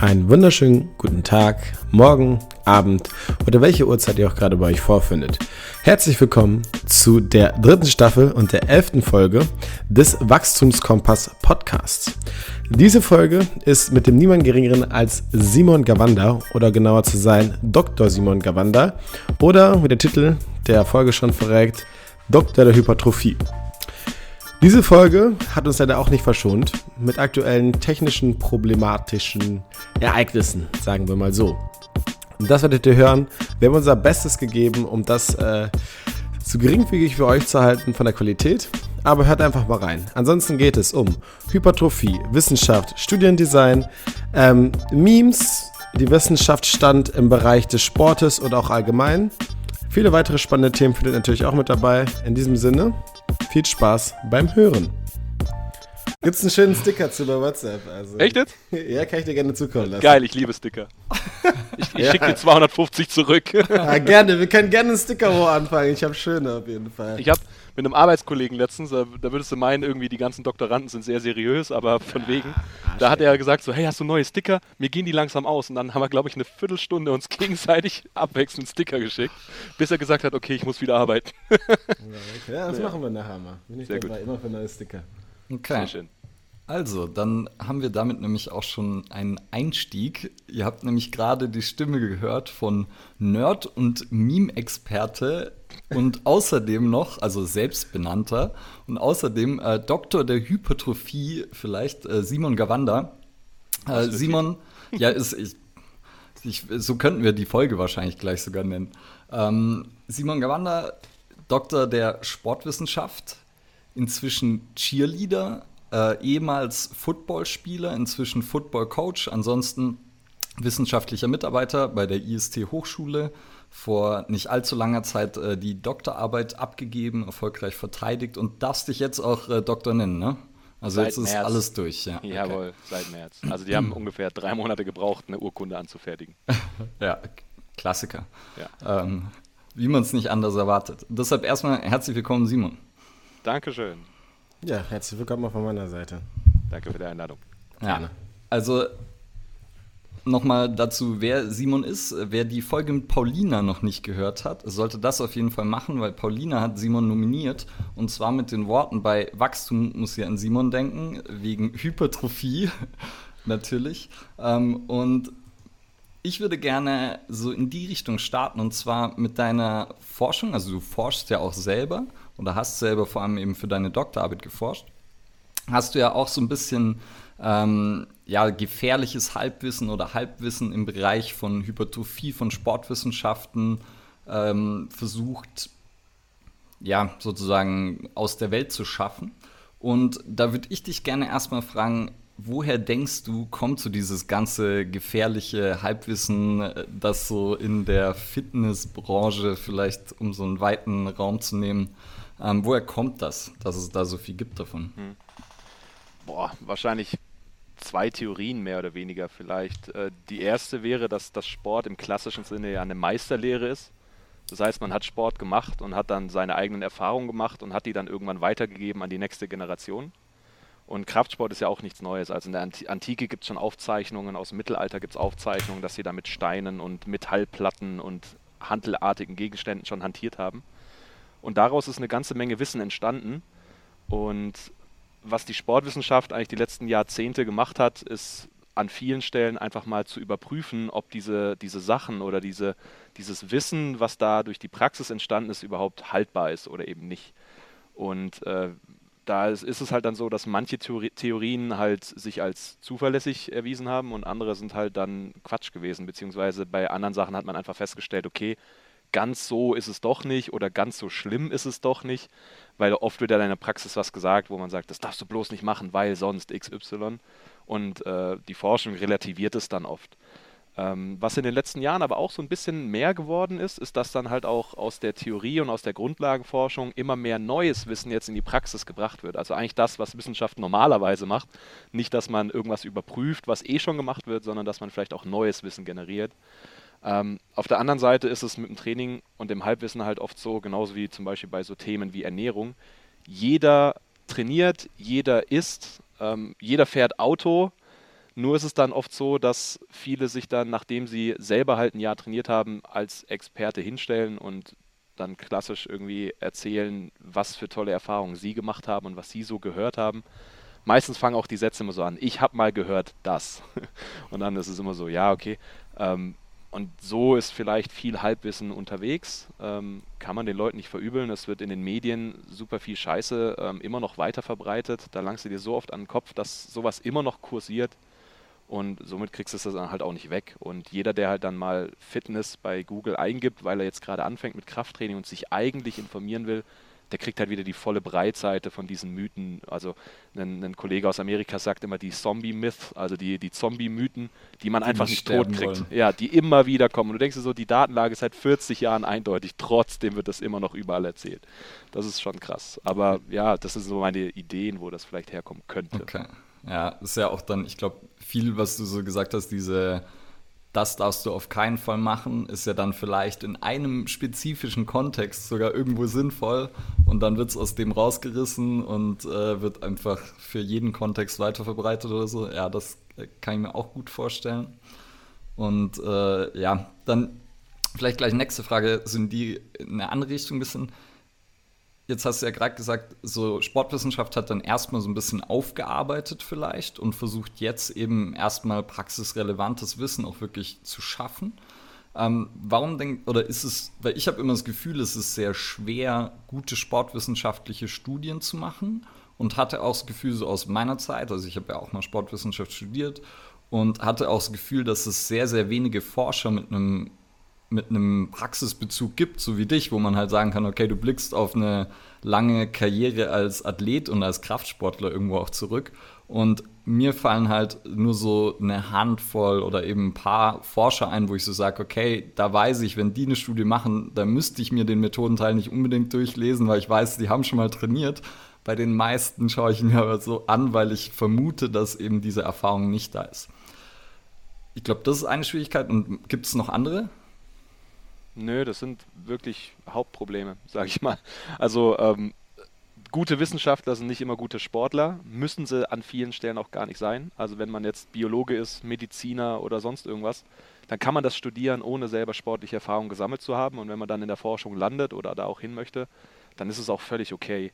Einen wunderschönen guten Tag, Morgen, Abend oder welche Uhrzeit ihr auch gerade bei euch vorfindet. Herzlich willkommen zu der dritten Staffel und der elften Folge des Wachstumskompass Podcasts. Diese Folge ist mit dem niemand geringeren als Simon Gawanda oder genauer zu sein Dr. Simon Gawanda oder wie der Titel der Folge schon verrät, Dr. der Hypertrophie. Diese Folge hat uns leider auch nicht verschont mit aktuellen technischen problematischen Ereignissen, sagen wir mal so. Und das werdet ihr hören. Wir haben unser Bestes gegeben, um das äh, so geringfügig für euch zu halten von der Qualität. Aber hört einfach mal rein. Ansonsten geht es um Hypertrophie, Wissenschaft, Studiendesign, ähm, Memes, die Wissenschaft stand im Bereich des Sportes und auch allgemein. Viele weitere spannende Themen findet ihr natürlich auch mit dabei. In diesem Sinne, viel Spaß beim Hören. Gibt's einen schönen Sticker zu bei WhatsApp? Also, Echt jetzt? Ja, kann ich dir gerne zukommen lassen. Geil, ich liebe Sticker. Ich, ich Ja. schicke dir 250 zurück. Ja, gerne, wir können gerne einen Sticker hoch anfangen. Ich habe schöne auf jeden Fall. Ich habe mit einem Arbeitskollegen letztens, da, da würdest du meinen, irgendwie die ganzen Doktoranden sind sehr seriös, aber von wegen. Da hat er gesagt so, hey, hast du neue Sticker? Mir gehen die langsam aus. Und dann haben wir, glaube ich, eine Viertelstunde uns gegenseitig abwechselnd Sticker geschickt, bis er gesagt hat, okay, ich muss wieder arbeiten. ja, das Ja. machen wir nachher mal. Bin ich Sehr dabei, immer für neue Sticker. Okay. Sehr schön. Also, dann haben wir damit nämlich auch schon einen Einstieg. Ihr habt nämlich gerade die Stimme gehört von Nerd und Meme-Experte und außerdem noch, also selbstbenannter, und außerdem äh, Doktor der Hypertrophie, vielleicht äh, Simon Gawanda. Äh, Simon, ja, ist, ich, ich, so könnten wir die Folge wahrscheinlich gleich sogar nennen. Ähm, Simon Gawanda, Doktor der Sportwissenschaft, inzwischen Cheerleader, äh, ehemals Footballspieler, inzwischen Footballcoach, ansonsten wissenschaftlicher Mitarbeiter bei der IST Hochschule, vor nicht allzu langer Zeit äh, die Doktorarbeit abgegeben, erfolgreich verteidigt und darfst dich jetzt auch äh, Doktor nennen, ne? Also Seit jetzt ist März. alles durch, ja. okay. Jawohl, seit März. Also die haben ungefähr drei Monate gebraucht, eine Urkunde anzufertigen. Ja, Klassiker. Ja. Ähm, wie man es nicht anders erwartet. Deshalb erstmal herzlich willkommen, Simon. Dankeschön. Ja, herzlich willkommen auch von meiner Seite. Danke für die Einladung. Gerne. Also nochmal dazu, wer Simon ist. Wer die Folge mit Paulina noch nicht gehört hat, sollte das auf jeden Fall machen, weil Paulina hat Simon nominiert. Und zwar mit den Worten, bei Wachstum muss sie an Simon denken, wegen Hypertrophie natürlich. Ähm, und ich würde gerne so in die Richtung starten und zwar mit deiner Forschung. Also du forschst ja auch selber oder hast selber vor allem eben für deine Doktorarbeit geforscht. Hast du ja auch so ein bisschen ähm, ja, gefährliches Halbwissen oder Halbwissen im Bereich von Hypertrophie, von Sportwissenschaften ähm, versucht, ja, sozusagen aus der Welt zu schaffen. Und da würde ich dich gerne erstmal fragen, woher denkst du, kommt so dieses ganze gefährliche Halbwissen, das so in der Fitnessbranche vielleicht, um so einen weiten Raum zu nehmen, ähm, woher kommt das, dass es da so viel gibt davon? Boah, wahrscheinlich zwei Theorien mehr oder weniger vielleicht. Äh, Die erste wäre, dass das Sport im klassischen Sinne ja eine Meisterlehre ist. Das heißt, man hat Sport gemacht und hat dann seine eigenen Erfahrungen gemacht und hat die dann irgendwann weitergegeben an die nächste Generation. Und Kraftsport ist ja auch nichts Neues. Also in der Anti- Antike gibt es schon Aufzeichnungen, aus dem Mittelalter gibt es Aufzeichnungen, dass sie da mit Steinen und Metallplatten und handelartigen Gegenständen schon hantiert haben. Und daraus ist eine ganze Menge Wissen entstanden. Und was die Sportwissenschaft eigentlich die letzten Jahrzehnte gemacht hat, ist an vielen Stellen einfach mal zu überprüfen, ob diese, diese Sachen oder diese, dieses Wissen, was da durch die Praxis entstanden ist, überhaupt haltbar ist oder eben nicht. Und äh, da ist, ist es halt dann so, dass manche Theori Theorien halt sich als zuverlässig erwiesen haben und andere sind halt dann Quatsch gewesen, beziehungsweise bei anderen Sachen hat man einfach festgestellt, okay, ganz so ist es doch nicht oder ganz so schlimm ist es doch nicht, weil oft wird ja in der Praxis was gesagt, wo man sagt, das darfst du bloß nicht machen, weil sonst XY und äh, die Forschung relativiert es dann oft. Ähm, was in den letzten Jahren aber auch so ein bisschen mehr geworden ist, ist, dass dann halt auch aus der Theorie und aus der Grundlagenforschung immer mehr neues Wissen jetzt in die Praxis gebracht wird. Also eigentlich das, was Wissenschaft normalerweise macht. Nicht, dass man irgendwas überprüft, was eh schon gemacht wird, sondern dass man vielleicht auch neues Wissen generiert. Ähm, auf der anderen Seite ist es mit dem Training und dem Halbwissen halt oft so, genauso wie zum Beispiel bei so Themen wie Ernährung. Jeder trainiert, jeder isst, ähm, jeder fährt Auto. Nur ist es dann oft so, dass viele sich dann, nachdem sie selber halt ein Jahr trainiert haben, als Experte hinstellen und dann klassisch irgendwie erzählen, was für tolle Erfahrungen sie gemacht haben und was sie so gehört haben. Meistens fangen auch die Sätze immer so an, ich habe mal gehört das. und dann ist es immer so, ja, okay. Ähm, und so ist vielleicht viel Halbwissen unterwegs. Ähm, kann man den Leuten nicht verübeln. Es wird in den Medien super viel Scheiße ähm, immer noch weiter verbreitet. Da langst du dir so oft an den Kopf, dass sowas immer noch kursiert. Und somit kriegst du es dann halt auch nicht weg. Und jeder, der halt dann mal Fitness bei Google eingibt, weil er jetzt gerade anfängt mit Krafttraining und sich eigentlich informieren will, der kriegt halt wieder die volle Breitseite von diesen Mythen. Also ein, ein Kollege aus Amerika sagt immer die Zombie-Myth, also die, die Zombie-Mythen, die man die einfach nicht tot kriegt. Wollen. Ja, die immer wieder kommen. Und du denkst dir so, die Datenlage ist seit 40 Jahren eindeutig, trotzdem wird das immer noch überall erzählt. Das ist schon krass. Aber ja, das sind so meine Ideen, wo das vielleicht herkommen könnte. Okay. Ja, ist ja auch dann, ich glaube, viel, was du so gesagt hast, diese, das darfst du auf keinen Fall machen, ist ja dann vielleicht in einem spezifischen Kontext sogar irgendwo sinnvoll und dann wird es aus dem rausgerissen und äh, wird einfach für jeden Kontext weiterverbreitet oder so. Ja, das äh, kann ich mir auch gut vorstellen. Und äh, ja, dann vielleicht gleich nächste Frage, sind die in eine andere Richtung ein bisschen Jetzt hast du ja gerade gesagt, so Sportwissenschaft hat dann erstmal so ein bisschen aufgearbeitet vielleicht und versucht jetzt eben erstmal praxisrelevantes Wissen auch wirklich zu schaffen. Ähm, warum denkt, oder ist es, weil ich habe immer das Gefühl, es ist sehr schwer, gute sportwissenschaftliche Studien zu machen und hatte auch das Gefühl, so aus meiner Zeit, also ich habe ja auch mal Sportwissenschaft studiert und hatte auch das Gefühl, dass es sehr, sehr wenige Forscher mit einem mit einem Praxisbezug gibt, so wie dich, wo man halt sagen kann, okay, du blickst auf eine lange Karriere als Athlet und als Kraftsportler irgendwo auch zurück. Und mir fallen halt nur so eine Handvoll oder eben ein paar Forscher ein, wo ich so sage, okay, da weiß ich, wenn die eine Studie machen, da müsste ich mir den Methodenteil nicht unbedingt durchlesen, weil ich weiß, die haben schon mal trainiert. Bei den meisten schaue ich mir aber so an, weil ich vermute, dass eben diese Erfahrung nicht da ist. Ich glaube, das ist eine Schwierigkeit. Und gibt es noch andere? Nö, das sind wirklich Hauptprobleme, sage ich mal. Also ähm, gute Wissenschaftler sind nicht immer gute Sportler, müssen sie an vielen Stellen auch gar nicht sein. Also wenn man jetzt Biologe ist, Mediziner oder sonst irgendwas, dann kann man das studieren, ohne selber sportliche Erfahrung gesammelt zu haben. Und wenn man dann in der Forschung landet oder da auch hin möchte, dann ist es auch völlig okay.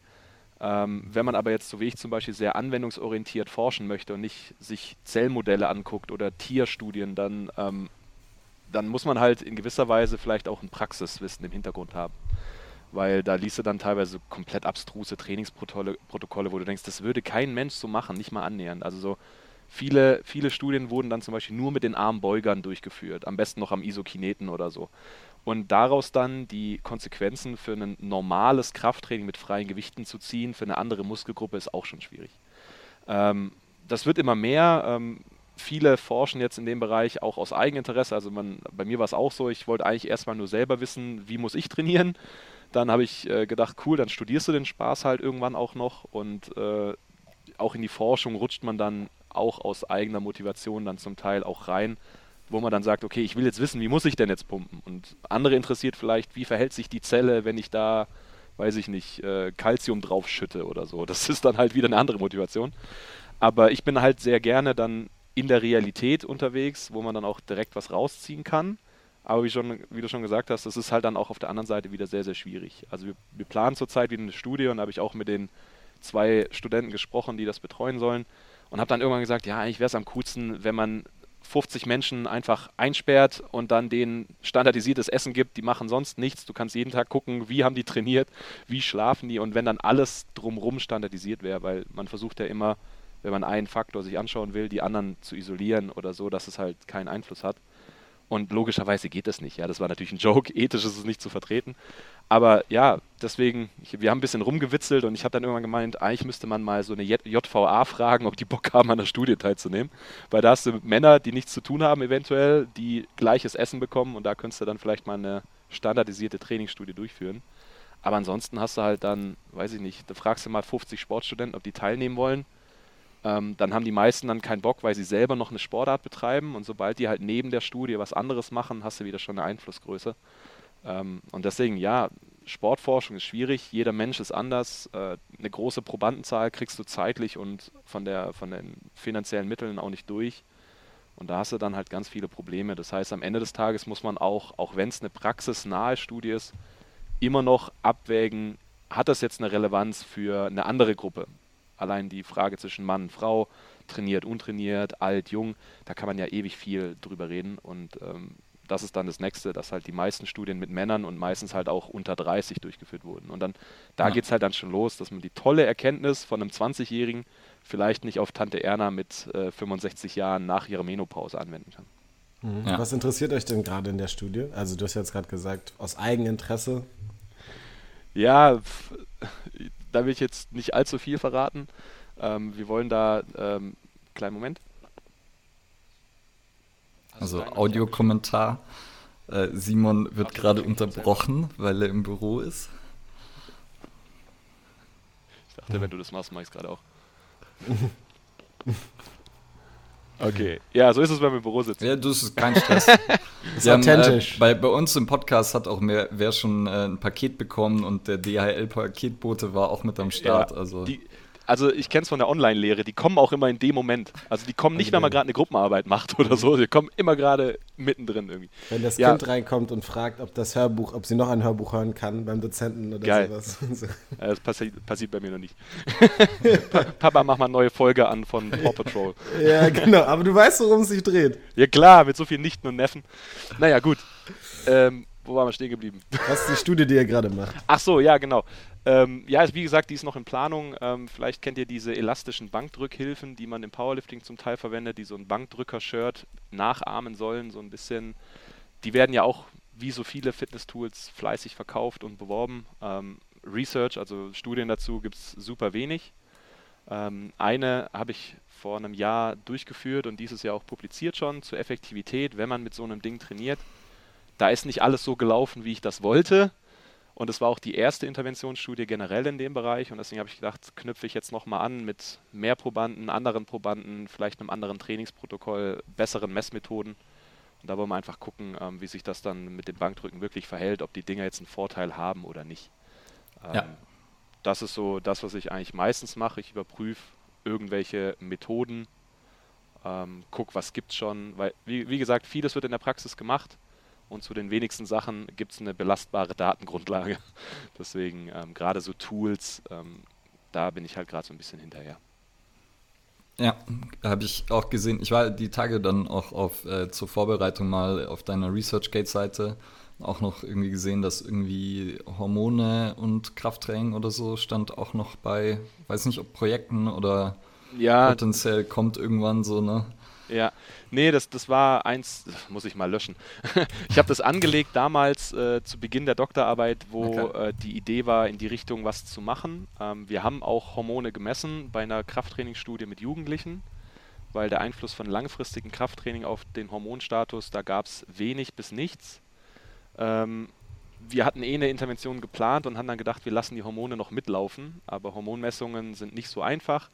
Ähm, wenn man aber jetzt, so wie ich zum Beispiel, sehr anwendungsorientiert forschen möchte und nicht sich Zellmodelle anguckt oder Tierstudien, dann ähm, dann muss man halt in gewisser Weise vielleicht auch ein Praxiswissen im Hintergrund haben. Weil da liest du dann teilweise komplett abstruse Trainingsprotokolle, wo du denkst, das würde kein Mensch so machen, nicht mal annähernd. Also so viele, viele Studien wurden dann zum Beispiel nur mit den Armbeugern durchgeführt, am besten noch am Isokineten oder so. Und daraus dann die Konsequenzen für ein normales Krafttraining mit freien Gewichten zu ziehen, für eine andere Muskelgruppe, ist auch schon schwierig. Ähm, das wird immer mehr. Ähm, viele forschen jetzt in dem Bereich auch aus Eigeninteresse. Also man, bei mir war es auch so, ich wollte eigentlich erstmal nur selber wissen, wie muss ich trainieren. Dann habe ich äh, gedacht, cool, dann studierst du den Spaß halt irgendwann auch noch und äh, auch in die Forschung rutscht man dann auch aus eigener Motivation dann zum Teil auch rein, wo man dann sagt, okay, ich will jetzt wissen, wie muss ich denn jetzt pumpen? Und andere interessiert vielleicht, wie verhält sich die Zelle, wenn ich da, weiß ich nicht, äh, Calcium drauf schütte oder so. Das ist dann halt wieder eine andere Motivation. Aber ich bin halt sehr gerne dann in der Realität unterwegs, wo man dann auch direkt was rausziehen kann. Aber wie, schon, wie du schon gesagt hast, das ist halt dann auch auf der anderen Seite wieder sehr, sehr schwierig. Also wir, wir planen zurzeit wieder eine Studie und da habe ich auch mit den zwei Studenten gesprochen, die das betreuen sollen und habe dann irgendwann gesagt, ja, eigentlich wäre es am coolsten, wenn man 50 Menschen einfach einsperrt und dann denen standardisiertes Essen gibt, die machen sonst nichts. Du kannst jeden Tag gucken, wie haben die trainiert, wie schlafen die und wenn dann alles drumrum standardisiert wäre, weil man versucht ja immer wenn man einen Faktor sich anschauen will, die anderen zu isolieren oder so, dass es halt keinen Einfluss hat. Und logischerweise geht das nicht. Ja, das war natürlich ein Joke. Ethisch ist es nicht zu vertreten. Aber ja, deswegen, ich, wir haben ein bisschen rumgewitzelt und ich habe dann irgendwann gemeint, eigentlich müsste man mal so eine JVA fragen, ob die Bock haben, an der Studie teilzunehmen. Weil da hast du Männer, die nichts zu tun haben, eventuell, die gleiches Essen bekommen und da könntest du dann vielleicht mal eine standardisierte Trainingsstudie durchführen. Aber ansonsten hast du halt dann, weiß ich nicht, da fragst du mal 50 Sportstudenten, ob die teilnehmen wollen ähm, dann haben die meisten dann keinen Bock, weil sie selber noch eine Sportart betreiben und sobald die halt neben der Studie was anderes machen, hast du wieder schon eine Einflussgröße. Ähm, und deswegen, ja, Sportforschung ist schwierig, jeder Mensch ist anders. Äh, eine große Probandenzahl kriegst du zeitlich und von, der, von den finanziellen Mitteln auch nicht durch. Und da hast du dann halt ganz viele Probleme. Das heißt, am Ende des Tages muss man auch, auch wenn es eine praxisnahe Studie ist, immer noch abwägen, hat das jetzt eine Relevanz für eine andere Gruppe? Allein die Frage zwischen Mann und Frau, trainiert, untrainiert, alt, jung, da kann man ja ewig viel drüber reden. Und ähm, das ist dann das Nächste, dass halt die meisten Studien mit Männern und meistens halt auch unter 30 durchgeführt wurden. Und dann, da ja. geht es halt dann schon los, dass man die tolle Erkenntnis von einem 20-Jährigen vielleicht nicht auf Tante Erna mit äh, 65 Jahren nach ihrer Menopause anwenden kann. Mhm. Ja. Was interessiert euch denn gerade in der Studie? Also du hast jetzt gerade gesagt, aus Eigeninteresse. Ja, da will ich jetzt nicht allzu viel verraten. Ähm, wir wollen da, ähm, kleinen Moment. Also Audiokommentar. Äh, Simon wird gerade unterbrochen, weil er im Büro ist. Ich dachte, wenn du das machst, mach ich es gerade auch. Okay, ja, so ist es, wenn wir im Büro sitzen. Ja, das ist kein Stress. ist haben, authentisch. Äh, bei, bei uns im Podcast hat auch mehr, wer schon äh, ein Paket bekommen und der DHL-Paketbote war auch mit am Start. Ja, also. Die, also ich kenne es von der Online-Lehre, die kommen auch immer in dem Moment. Also die kommen nicht, okay. wenn man gerade eine Gruppenarbeit macht oder so, die kommen immer gerade mittendrin irgendwie. Wenn das ja. Kind reinkommt und fragt, ob das Hörbuch, ob sie noch ein Hörbuch hören kann beim Dozenten oder Geil. sowas. Ja, das passi passiert bei mir noch nicht. Papa, mach mal eine neue Folge an von Paw Patrol. ja, genau, aber du weißt, worum es sich dreht. Ja klar, mit so vielen Nichten und Neffen. Naja, gut. Ähm, wo waren wir stehen geblieben? Was ist die Studie, die ihr gerade macht? Ach so, ja, genau. Ähm, ja, wie gesagt, die ist noch in Planung. Ähm, vielleicht kennt ihr diese elastischen Bankdrückhilfen, die man im Powerlifting zum Teil verwendet, die so ein Bankdrücker-Shirt nachahmen sollen, so ein bisschen. Die werden ja auch wie so viele Fitness-Tools fleißig verkauft und beworben. Ähm, Research, also Studien dazu, gibt es super wenig. Ähm, eine habe ich vor einem Jahr durchgeführt und dieses Jahr auch publiziert schon zur Effektivität, wenn man mit so einem Ding trainiert. Da ist nicht alles so gelaufen, wie ich das wollte. Und es war auch die erste Interventionsstudie generell in dem Bereich. Und deswegen habe ich gedacht, knüpfe ich jetzt nochmal an mit mehr Probanden, anderen Probanden, vielleicht einem anderen Trainingsprotokoll, besseren Messmethoden. Und da wollen wir einfach gucken, ähm, wie sich das dann mit dem Bankdrücken wirklich verhält, ob die Dinger jetzt einen Vorteil haben oder nicht. Ähm, ja. Das ist so das, was ich eigentlich meistens mache. Ich überprüfe irgendwelche Methoden, ähm, guck, was gibt es schon. Weil, wie, wie gesagt, vieles wird in der Praxis gemacht und zu den wenigsten Sachen gibt es eine belastbare Datengrundlage. Deswegen ähm, gerade so Tools, ähm, da bin ich halt gerade so ein bisschen hinterher. Ja, habe ich auch gesehen. Ich war die Tage dann auch auf, äh, zur Vorbereitung mal auf deiner ResearchGate-Seite auch noch irgendwie gesehen, dass irgendwie Hormone und Krafttraining oder so stand auch noch bei, weiß nicht, ob Projekten oder ja, potenziell kommt irgendwann so, ne? Ja, nee, das, das war eins, das muss ich mal löschen. ich habe das angelegt damals äh, zu Beginn der Doktorarbeit, wo okay. äh, die Idee war, in die Richtung was zu machen. Ähm, wir haben auch Hormone gemessen bei einer Krafttrainingsstudie mit Jugendlichen, weil der Einfluss von langfristigem Krafttraining auf den Hormonstatus, da gab es wenig bis nichts. Ähm, wir hatten eh eine Intervention geplant und haben dann gedacht, wir lassen die Hormone noch mitlaufen, aber Hormonmessungen sind nicht so einfach.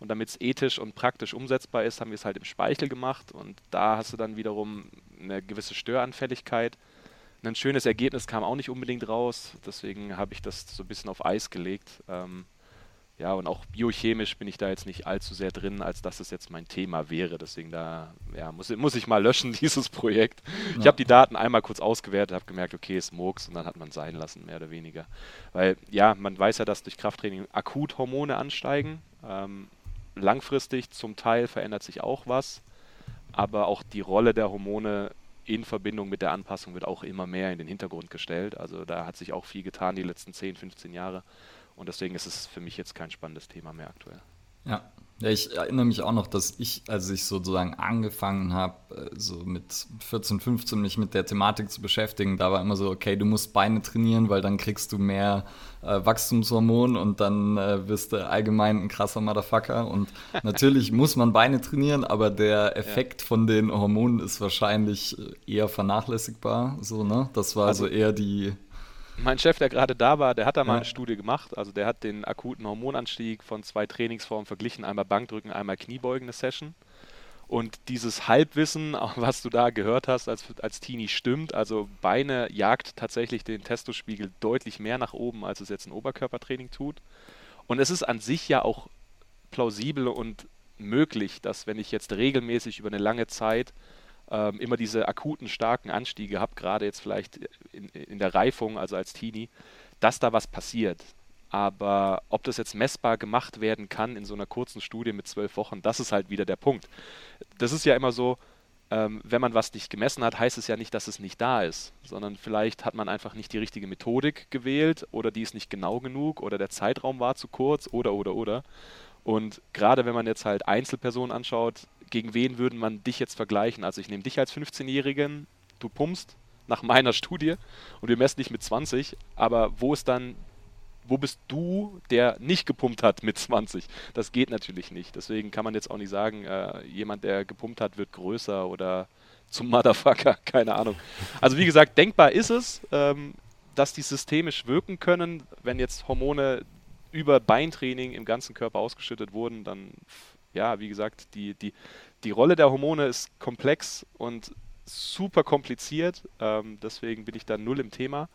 Und damit es ethisch und praktisch umsetzbar ist, haben wir es halt im Speichel gemacht. Und da hast du dann wiederum eine gewisse Störanfälligkeit. Ein schönes Ergebnis kam auch nicht unbedingt raus. Deswegen habe ich das so ein bisschen auf Eis gelegt. Ähm, ja, und auch biochemisch bin ich da jetzt nicht allzu sehr drin, als dass es jetzt mein Thema wäre. Deswegen da ja, muss, muss ich mal löschen, dieses Projekt. Ja. Ich habe die Daten einmal kurz ausgewertet, habe gemerkt, okay, ist Murks und dann hat man es sein lassen, mehr oder weniger. Weil ja, man weiß ja, dass durch Krafttraining akut Hormone ansteigen. Ähm, langfristig zum Teil verändert sich auch was, aber auch die Rolle der Hormone in Verbindung mit der Anpassung wird auch immer mehr in den Hintergrund gestellt. Also da hat sich auch viel getan die letzten 10, 15 Jahre und deswegen ist es für mich jetzt kein spannendes Thema mehr aktuell. Ja, ja, ich erinnere mich auch noch, dass ich, als ich sozusagen angefangen habe, äh, so mit 14, 15 mich mit der Thematik zu beschäftigen, da war immer so, okay, du musst Beine trainieren, weil dann kriegst du mehr äh, Wachstumshormon und dann äh, wirst du allgemein ein krasser Motherfucker. Und natürlich muss man Beine trainieren, aber der Effekt ja. von den Hormonen ist wahrscheinlich eher vernachlässigbar. So, ne? Das war also, also eher die mein Chef, der gerade da war, der hat da mal eine Studie gemacht. Also der hat den akuten Hormonanstieg von zwei Trainingsformen verglichen, einmal Bankdrücken, einmal Kniebeugen eine Session. Und dieses Halbwissen, was du da gehört hast als, als Teenie, stimmt. Also Beine jagt tatsächlich den Testospiegel deutlich mehr nach oben, als es jetzt ein Oberkörpertraining tut. Und es ist an sich ja auch plausibel und möglich, dass wenn ich jetzt regelmäßig über eine lange Zeit ähm, immer diese akuten, starken Anstiege habe, gerade jetzt vielleicht in, in der Reifung, also als Teenie, dass da was passiert. Aber ob das jetzt messbar gemacht werden kann in so einer kurzen Studie mit zwölf Wochen, das ist halt wieder der Punkt. Das ist ja immer so, ähm, wenn man was nicht gemessen hat, heißt es ja nicht, dass es nicht da ist, sondern vielleicht hat man einfach nicht die richtige Methodik gewählt oder die ist nicht genau genug oder der Zeitraum war zu kurz oder oder oder. Und gerade wenn man jetzt halt Einzelpersonen anschaut, gegen wen würde man dich jetzt vergleichen? Also ich nehme dich als 15-Jährigen, du pumpst nach meiner Studie und wir messen dich mit 20, aber wo ist dann, wo bist du, der nicht gepumpt hat mit 20? Das geht natürlich nicht. Deswegen kann man jetzt auch nicht sagen, äh, jemand, der gepumpt hat, wird größer oder zum Motherfucker, keine Ahnung. Also wie gesagt, denkbar ist es, ähm, dass die systemisch wirken können, wenn jetzt Hormone über Beintraining im ganzen Körper ausgeschüttet wurden, dann ja, wie gesagt, die, die, die Rolle der Hormone ist komplex und super kompliziert. Ähm, deswegen bin ich da null im Thema.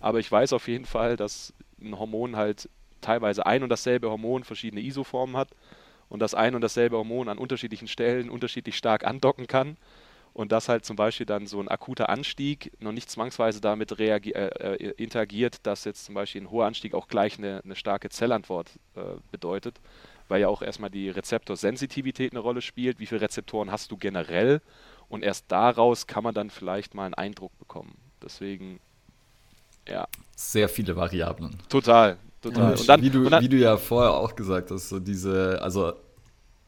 Aber ich weiß auf jeden Fall, dass ein Hormon halt teilweise ein und dasselbe Hormon verschiedene Isoformen hat und dass ein und dasselbe Hormon an unterschiedlichen Stellen unterschiedlich stark andocken kann und dass halt zum Beispiel dann so ein akuter Anstieg noch nicht zwangsweise damit äh, äh, interagiert, dass jetzt zum Beispiel ein hoher Anstieg auch gleich eine, eine starke Zellantwort äh, bedeutet, weil ja auch erstmal die Rezeptorsensitivität eine Rolle spielt. Wie viele Rezeptoren hast du generell? Und erst daraus kann man dann vielleicht mal einen Eindruck bekommen. Deswegen, ja. Sehr viele Variablen. Total, total. Und, und dann, wie, du, und dann, wie du ja vorher auch gesagt hast, so diese, also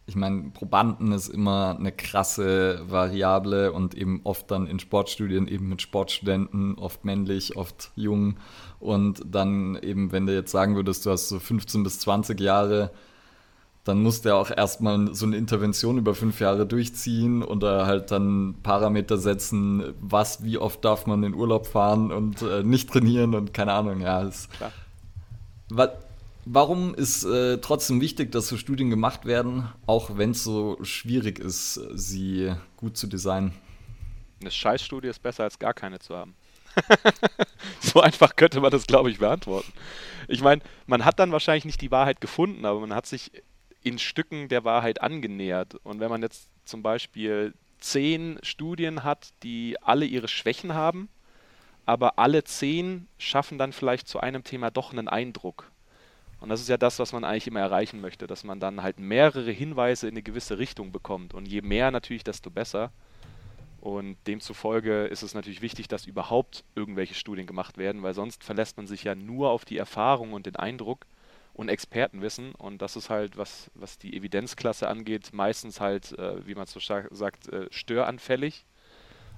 ich meine, Probanden ist immer eine krasse Variable und eben oft dann in Sportstudien eben mit Sportstudenten, oft männlich, oft jung. Und dann eben, wenn du jetzt sagen würdest, du hast so 15 bis 20 Jahre, dann muss der auch erstmal so eine Intervention über fünf Jahre durchziehen oder halt dann Parameter setzen, was, wie oft darf man in Urlaub fahren und äh, nicht trainieren und keine Ahnung, ja. Ist, wa warum ist äh, trotzdem wichtig, dass so Studien gemacht werden, auch wenn es so schwierig ist, sie gut zu designen? Eine Scheißstudie ist besser als gar keine zu haben. so einfach könnte man das, glaube ich, beantworten. Ich meine, man hat dann wahrscheinlich nicht die Wahrheit gefunden, aber man hat sich in Stücken der Wahrheit angenähert. Und wenn man jetzt zum Beispiel zehn Studien hat, die alle ihre Schwächen haben, aber alle zehn schaffen dann vielleicht zu einem Thema doch einen Eindruck. Und das ist ja das, was man eigentlich immer erreichen möchte, dass man dann halt mehrere Hinweise in eine gewisse Richtung bekommt. Und je mehr natürlich, desto besser. Und demzufolge ist es natürlich wichtig, dass überhaupt irgendwelche Studien gemacht werden, weil sonst verlässt man sich ja nur auf die Erfahrung und den Eindruck und Expertenwissen. Und das ist halt, was, was die Evidenzklasse angeht, meistens halt, äh, wie man so sagt, äh, störanfällig.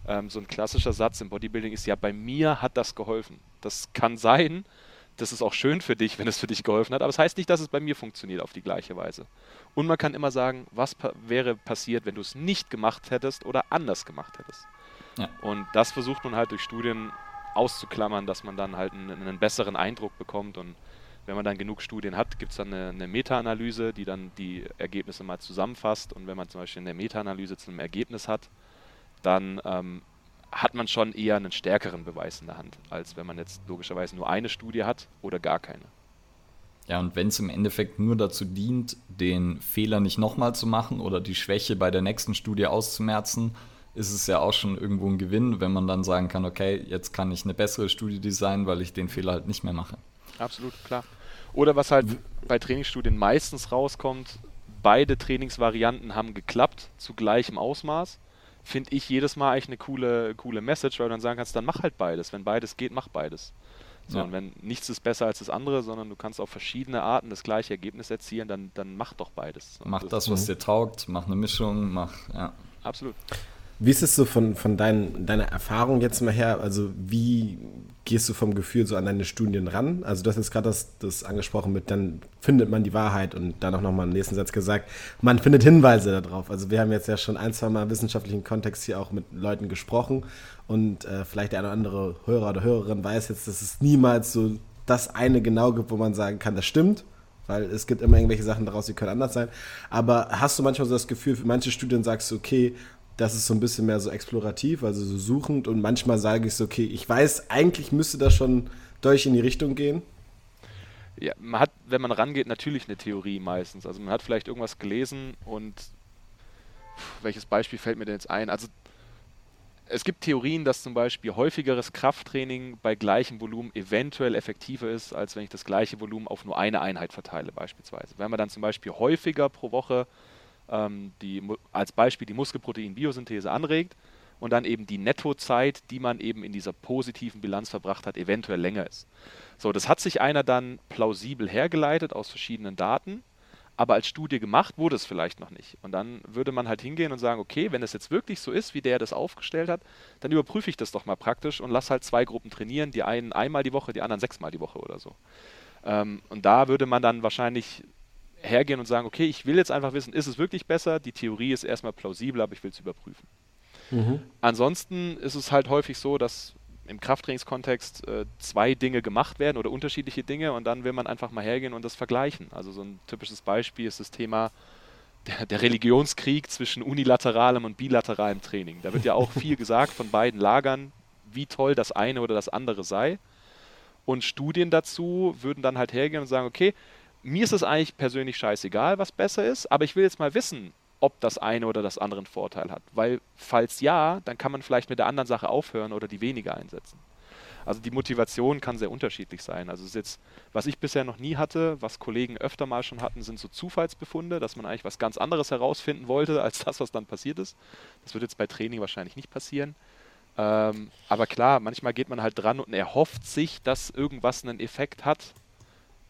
Ähm, so ein klassischer Satz im Bodybuilding ist ja, bei mir hat das geholfen. Das kann sein, das ist auch schön für dich, wenn es für dich geholfen hat, aber es das heißt nicht, dass es bei mir funktioniert auf die gleiche Weise. Und man kann immer sagen, was pa wäre passiert, wenn du es nicht gemacht hättest oder anders gemacht hättest. Ja. Und das versucht man halt durch Studien auszuklammern, dass man dann halt einen, einen besseren Eindruck bekommt und wenn man dann genug Studien hat, gibt es dann eine, eine Meta-Analyse, die dann die Ergebnisse mal zusammenfasst. Und wenn man zum Beispiel eine Meta-Analyse zu einem Ergebnis hat, dann ähm, hat man schon eher einen stärkeren Beweis in der Hand, als wenn man jetzt logischerweise nur eine Studie hat oder gar keine. Ja, und wenn es im Endeffekt nur dazu dient, den Fehler nicht nochmal zu machen oder die Schwäche bei der nächsten Studie auszumerzen, ist es ja auch schon irgendwo ein Gewinn, wenn man dann sagen kann, okay, jetzt kann ich eine bessere Studie designen, weil ich den Fehler halt nicht mehr mache. Absolut, klar. Oder was halt bei Trainingsstudien meistens rauskommt, beide Trainingsvarianten haben geklappt, zu gleichem Ausmaß. Finde ich jedes Mal eigentlich eine coole, coole Message, weil du dann sagen kannst, dann mach halt beides. Wenn beides geht, mach beides. So, ja. Und wenn nichts ist besser als das andere, sondern du kannst auf verschiedene Arten das gleiche Ergebnis erzielen, dann, dann mach doch beides. mach das, das was dir taugt, mach eine Mischung, mach, ja. Absolut. Wie ist es so von, von dein, deiner Erfahrung jetzt mal her? Also, wie gehst du vom Gefühl so an deine Studien ran? Also, du hast jetzt gerade das, das angesprochen mit, dann findet man die Wahrheit und dann auch nochmal im nächsten Satz gesagt, man findet Hinweise darauf. Also, wir haben jetzt ja schon ein, zwei Mal wissenschaftlichen Kontext hier auch mit Leuten gesprochen und äh, vielleicht der eine oder andere Hörer oder Hörerin weiß jetzt, dass es niemals so das eine genau gibt, wo man sagen kann, das stimmt weil es gibt immer irgendwelche Sachen daraus, die können anders sein. Aber hast du manchmal so das Gefühl, für manche Studien sagst du, okay, das ist so ein bisschen mehr so explorativ, also so suchend. Und manchmal sage ich so, okay, ich weiß, eigentlich müsste das schon durch in die Richtung gehen. Ja, man hat, wenn man rangeht, natürlich eine Theorie meistens. Also man hat vielleicht irgendwas gelesen und welches Beispiel fällt mir denn jetzt ein? Also es gibt Theorien, dass zum Beispiel häufigeres Krafttraining bei gleichem Volumen eventuell effektiver ist, als wenn ich das gleiche Volumen auf nur eine Einheit verteile beispielsweise. Wenn man dann zum Beispiel häufiger pro Woche ähm, die, als Beispiel die Muskelprotein-Biosynthese anregt und dann eben die Nettozeit, die man eben in dieser positiven Bilanz verbracht hat, eventuell länger ist. So, das hat sich einer dann plausibel hergeleitet aus verschiedenen Daten aber als Studie gemacht wurde es vielleicht noch nicht. Und dann würde man halt hingehen und sagen, okay, wenn es jetzt wirklich so ist, wie der das aufgestellt hat, dann überprüfe ich das doch mal praktisch und lass halt zwei Gruppen trainieren, die einen einmal die Woche, die anderen sechsmal die Woche oder so. Ähm, und da würde man dann wahrscheinlich hergehen und sagen, okay, ich will jetzt einfach wissen, ist es wirklich besser? Die Theorie ist erstmal plausibel, aber ich will es überprüfen. Mhm. Ansonsten ist es halt häufig so, dass im Krafttrainingskontext äh, zwei Dinge gemacht werden oder unterschiedliche Dinge und dann will man einfach mal hergehen und das vergleichen. Also so ein typisches Beispiel ist das Thema der, der Religionskrieg zwischen unilateralem und bilateralem Training. Da wird ja auch viel gesagt von beiden Lagern, wie toll das eine oder das andere sei. Und Studien dazu würden dann halt hergehen und sagen, okay, mir ist es eigentlich persönlich scheißegal, was besser ist, aber ich will jetzt mal wissen, ob das eine oder das andere einen Vorteil hat. Weil falls ja, dann kann man vielleicht mit der anderen Sache aufhören oder die weniger einsetzen. Also die Motivation kann sehr unterschiedlich sein. Also jetzt, was ich bisher noch nie hatte, was Kollegen öfter mal schon hatten, sind so Zufallsbefunde, dass man eigentlich was ganz anderes herausfinden wollte, als das, was dann passiert ist. Das wird jetzt bei Training wahrscheinlich nicht passieren. Ähm, aber klar, manchmal geht man halt dran und erhofft sich, dass irgendwas einen Effekt hat.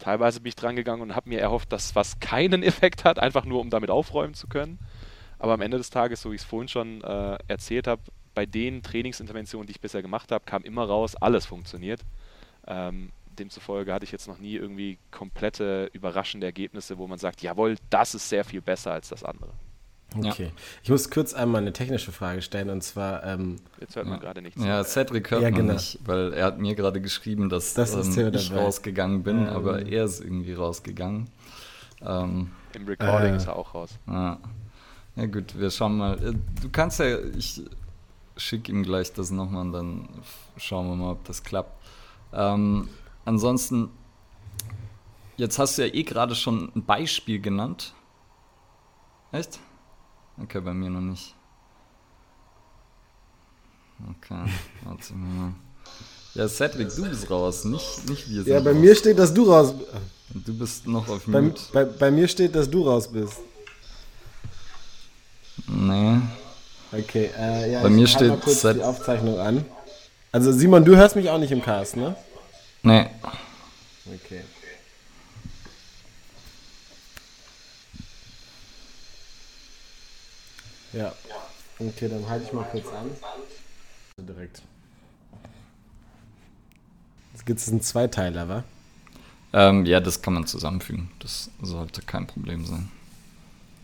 Teilweise bin ich dran gegangen und habe mir erhofft, dass was keinen Effekt hat, einfach nur um damit aufräumen zu können. Aber am Ende des Tages, so wie ich es vorhin schon äh, erzählt habe, bei den Trainingsinterventionen, die ich bisher gemacht habe, kam immer raus, alles funktioniert. Ähm, demzufolge hatte ich jetzt noch nie irgendwie komplette überraschende Ergebnisse, wo man sagt, jawohl, das ist sehr viel besser als das andere. Okay. Ja. Ich muss kurz einmal eine technische Frage stellen und zwar. Ähm, Jetzt hört man ja. gerade nichts. Ja, Cedric hört ja, genau. man nicht, weil er hat mir gerade geschrieben, dass das ähm, ich rausgegangen bin, ähm. aber er ist irgendwie rausgegangen. Ähm, Im Recording äh. ist er auch raus. Ja. ja, gut, wir schauen mal. Äh, du kannst ja, ich schicke ihm gleich das nochmal und dann schauen wir mal, ob das klappt. Ähm, ansonsten, jetzt hast du ja eh gerade schon ein Beispiel genannt. Echt? Okay, bei mir noch nicht. Okay, warte mal. Ja, Cedric, du bist raus, nicht, nicht wir sind Ja, bei raus. mir steht, dass du raus bist. Du bist noch auf bei, Mute. Bei, bei mir steht, dass du raus bist. Nee. Okay, äh, ja, bei mir steht mal kurz die Aufzeichnung an. Also Simon, du hörst mich auch nicht im Cast, ne? Nee. Okay. Ja. Okay, dann halte ich mal kurz an. Direkt. Jetzt gibt es einen Zweiteiler, wa? Ähm, ja, das kann man zusammenfügen. Das sollte kein Problem sein.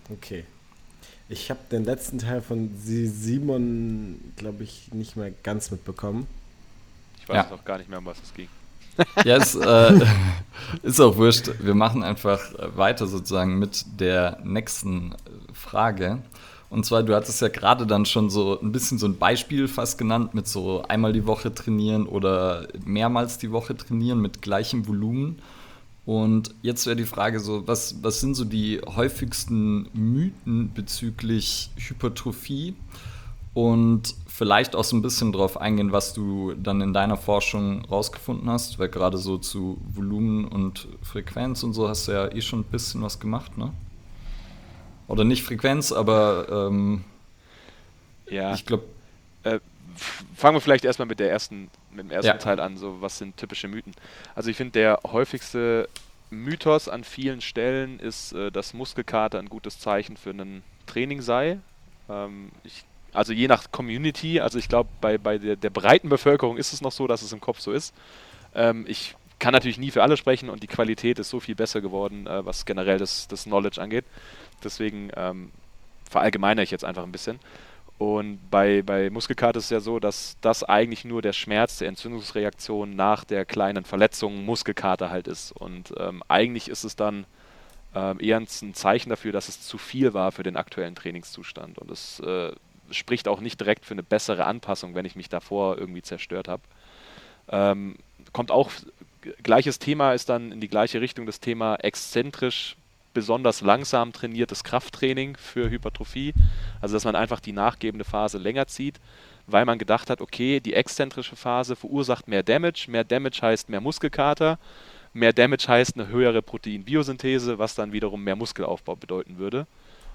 Okay. Ich habe den letzten Teil von Simon, glaube ich, nicht mehr ganz mitbekommen. Ich weiß ja. auch gar nicht mehr, um was es ging. Ja, es äh, ist auch wurscht. Wir machen einfach weiter sozusagen mit der nächsten Frage. Und zwar, du hattest ja gerade dann schon so ein bisschen so ein Beispiel fast genannt mit so einmal die Woche trainieren oder mehrmals die Woche trainieren mit gleichem Volumen. Und jetzt wäre die Frage so, was, was sind so die häufigsten Mythen bezüglich Hypertrophie? Und vielleicht auch so ein bisschen darauf eingehen, was du dann in deiner Forschung rausgefunden hast, weil gerade so zu Volumen und Frequenz und so hast du ja eh schon ein bisschen was gemacht, ne? Oder nicht Frequenz, aber ähm, ja. ich glaube. Äh, fangen wir vielleicht erstmal mit der ersten, mit dem ersten ja. Teil an, so was sind typische Mythen. Also ich finde der häufigste Mythos an vielen Stellen ist, äh, dass Muskelkater ein gutes Zeichen für ein Training sei. Ähm, ich, also je nach Community, also ich glaube bei, bei der, der, breiten Bevölkerung ist es noch so, dass es im Kopf so ist. Ähm, ich kann natürlich nie für alle sprechen und die Qualität ist so viel besser geworden, äh, was generell das, das Knowledge angeht. Deswegen ähm, verallgemeine ich jetzt einfach ein bisschen. Und bei, bei Muskelkater ist es ja so, dass das eigentlich nur der Schmerz der Entzündungsreaktion nach der kleinen Verletzung Muskelkater halt ist. Und ähm, eigentlich ist es dann ähm, eher ein Zeichen dafür, dass es zu viel war für den aktuellen Trainingszustand. Und es äh, spricht auch nicht direkt für eine bessere Anpassung, wenn ich mich davor irgendwie zerstört habe. Ähm, kommt auch gleiches Thema ist dann in die gleiche Richtung das Thema exzentrisch besonders langsam trainiertes Krafttraining für Hypertrophie. Also dass man einfach die nachgebende Phase länger zieht, weil man gedacht hat, okay, die exzentrische Phase verursacht mehr Damage. Mehr Damage heißt mehr Muskelkater. Mehr Damage heißt eine höhere Proteinbiosynthese, was dann wiederum mehr Muskelaufbau bedeuten würde.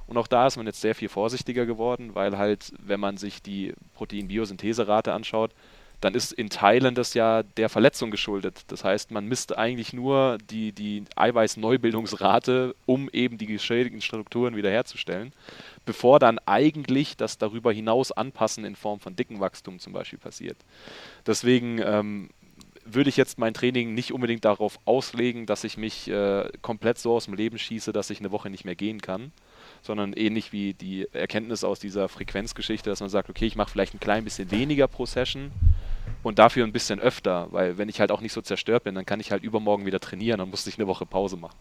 Und auch da ist man jetzt sehr viel vorsichtiger geworden, weil halt, wenn man sich die Proteinbiosyntheserate anschaut, dann ist in Teilen das ja der Verletzung geschuldet. Das heißt, man misst eigentlich nur die, die Eiweißneubildungsrate, um eben die geschädigten Strukturen wiederherzustellen, bevor dann eigentlich das darüber hinaus Anpassen in Form von dicken Wachstum zum Beispiel passiert. Deswegen ähm, würde ich jetzt mein Training nicht unbedingt darauf auslegen, dass ich mich äh, komplett so aus dem Leben schieße, dass ich eine Woche nicht mehr gehen kann, sondern ähnlich wie die Erkenntnis aus dieser Frequenzgeschichte, dass man sagt, okay, ich mache vielleicht ein klein bisschen weniger pro Session und dafür ein bisschen öfter, weil wenn ich halt auch nicht so zerstört bin, dann kann ich halt übermorgen wieder trainieren und muss nicht eine Woche Pause machen.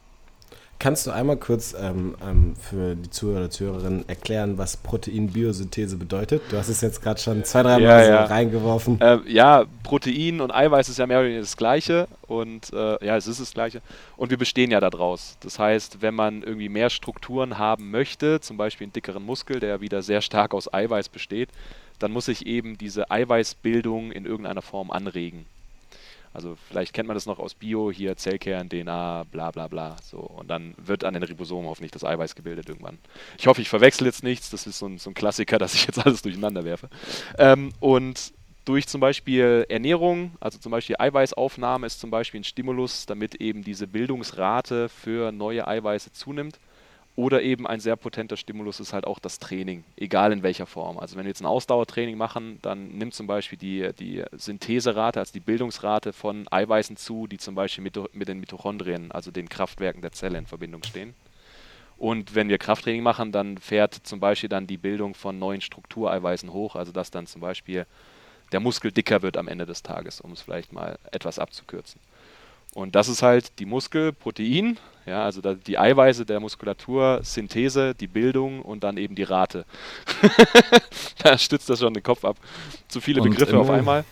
Kannst du einmal kurz ähm, ähm, für die Zuhörer und Zuhörerinnen erklären, was Proteinbiosynthese bedeutet? Du hast es jetzt gerade schon zwei, drei Mal ja, ja. reingeworfen. Äh, ja, Protein und Eiweiß ist ja mehr oder weniger das Gleiche und äh, ja, es ist das Gleiche. Und wir bestehen ja daraus. Das heißt, wenn man irgendwie mehr Strukturen haben möchte, zum Beispiel einen dickeren Muskel, der wieder sehr stark aus Eiweiß besteht, dann muss ich eben diese Eiweißbildung in irgendeiner Form anregen. Also vielleicht kennt man das noch aus Bio, hier Zellkern, DNA, bla bla bla. So. Und dann wird an den Ribosomen hoffentlich das Eiweiß gebildet irgendwann. Ich hoffe, ich verwechsel jetzt nichts, das ist so ein, so ein Klassiker, dass ich jetzt alles durcheinander werfe. Ähm, und durch zum Beispiel Ernährung, also zum Beispiel Eiweißaufnahme ist zum Beispiel ein Stimulus, damit eben diese Bildungsrate für neue Eiweiße zunimmt. Oder eben ein sehr potenter Stimulus ist halt auch das Training, egal in welcher Form. Also wenn wir jetzt ein Ausdauertraining machen, dann nimmt zum Beispiel die, die Syntheserate, also die Bildungsrate von Eiweißen zu, die zum Beispiel mit, mit den Mitochondrien, also den Kraftwerken der Zelle in Verbindung stehen. Und wenn wir Krafttraining machen, dann fährt zum Beispiel dann die Bildung von neuen Struktureiweißen hoch, also dass dann zum Beispiel der Muskel dicker wird am Ende des Tages, um es vielleicht mal etwas abzukürzen. Und das ist halt die Muskelprotein, ja, also die Eiweiße der Muskulatur, Synthese, die Bildung und dann eben die Rate. da stützt das schon den Kopf ab. Zu viele und Begriffe auf einmal.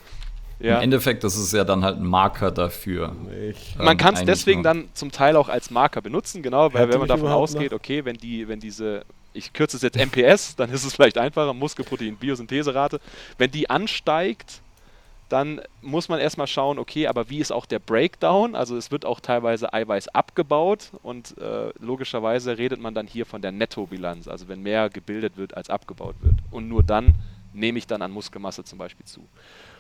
Ja. Im Endeffekt das ist ja dann halt ein Marker dafür. Ich, man ähm, kann es deswegen dann zum Teil auch als Marker benutzen, genau, weil wenn man davon ausgeht, okay, wenn die, wenn diese, ich kürze es jetzt MPS, dann ist es vielleicht einfacher, Muskelprotein, Biosyntheserate, wenn die ansteigt, dann muss man erstmal schauen, okay, aber wie ist auch der Breakdown? Also es wird auch teilweise Eiweiß abgebaut und äh, logischerweise redet man dann hier von der Nettobilanz, also wenn mehr gebildet wird als abgebaut wird. Und nur dann nehme ich dann an Muskelmasse zum Beispiel zu.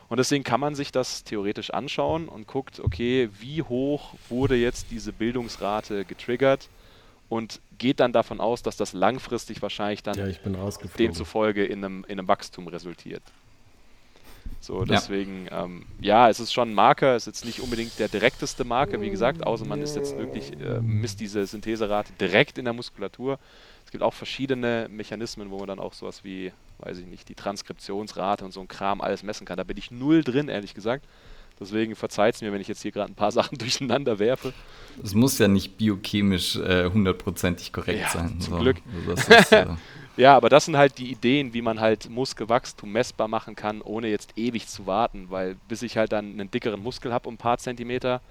Und deswegen kann man sich das theoretisch anschauen und guckt, okay, wie hoch wurde jetzt diese Bildungsrate getriggert und geht dann davon aus, dass das langfristig wahrscheinlich dann ja, demzufolge in einem, in einem Wachstum resultiert. So, deswegen, ja. Ähm, ja, es ist schon ein Marker, es ist jetzt nicht unbedingt der direkteste Marker, wie gesagt, außer man ist jetzt wirklich, äh, misst diese Syntheserate direkt in der Muskulatur. Es gibt auch verschiedene Mechanismen, wo man dann auch sowas wie, weiß ich nicht, die Transkriptionsrate und so ein Kram alles messen kann. Da bin ich null drin, ehrlich gesagt. Deswegen verzeiht es mir, wenn ich jetzt hier gerade ein paar Sachen durcheinander werfe. Es muss ja nicht biochemisch äh, hundertprozentig äh, korrekt ja, sein. Zum so. Glück. Also ist, äh ja, aber das sind halt die Ideen, wie man halt Muskelwachstum messbar machen kann, ohne jetzt ewig zu warten, weil bis ich halt dann einen dickeren Muskel habe um ein paar Zentimeter,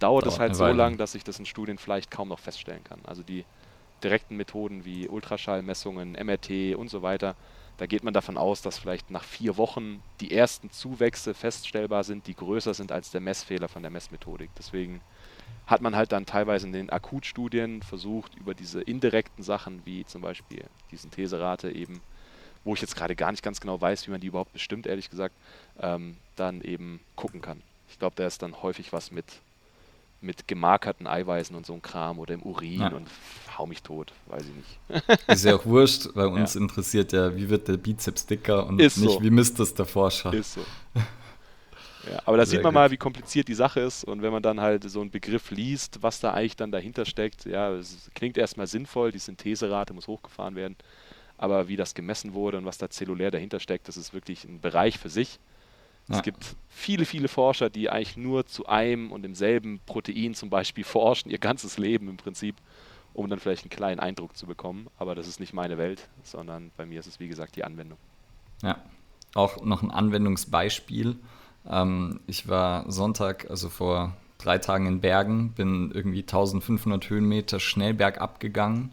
dauert es halt so lang, dass ich das in Studien vielleicht kaum noch feststellen kann. Also die direkten Methoden wie Ultraschallmessungen, MRT und so weiter, da geht man davon aus, dass vielleicht nach vier Wochen die ersten Zuwächse feststellbar sind, die größer sind als der Messfehler von der Messmethodik. Deswegen hat man halt dann teilweise in den Akutstudien versucht, über diese indirekten Sachen, wie zum Beispiel die Syntheserate eben, wo ich jetzt gerade gar nicht ganz genau weiß, wie man die überhaupt bestimmt, ehrlich gesagt, ähm, dann eben gucken kann. Ich glaube, da ist dann häufig was mit, mit gemarkerten Eiweißen und so ein Kram oder im Urin ja. und hau mich tot, weiß ich nicht. ist ja auch wurscht, weil uns ja. interessiert ja, wie wird der Bizeps dicker und ist nicht, so. wie misst das der Forscher. Ist so. Ja, aber da sieht man gut. mal, wie kompliziert die Sache ist und wenn man dann halt so einen Begriff liest, was da eigentlich dann dahinter steckt, ja, es klingt erstmal sinnvoll, die Syntheserate muss hochgefahren werden, aber wie das gemessen wurde und was da zellulär dahinter steckt, das ist wirklich ein Bereich für sich. Ja. Es gibt viele, viele Forscher, die eigentlich nur zu einem und demselben Protein zum Beispiel forschen, ihr ganzes Leben im Prinzip, um dann vielleicht einen kleinen Eindruck zu bekommen. Aber das ist nicht meine Welt, sondern bei mir ist es wie gesagt die Anwendung. Ja, auch noch ein Anwendungsbeispiel. Ähm, ich war Sonntag, also vor drei Tagen in Bergen, bin irgendwie 1500 Höhenmeter schnell bergab gegangen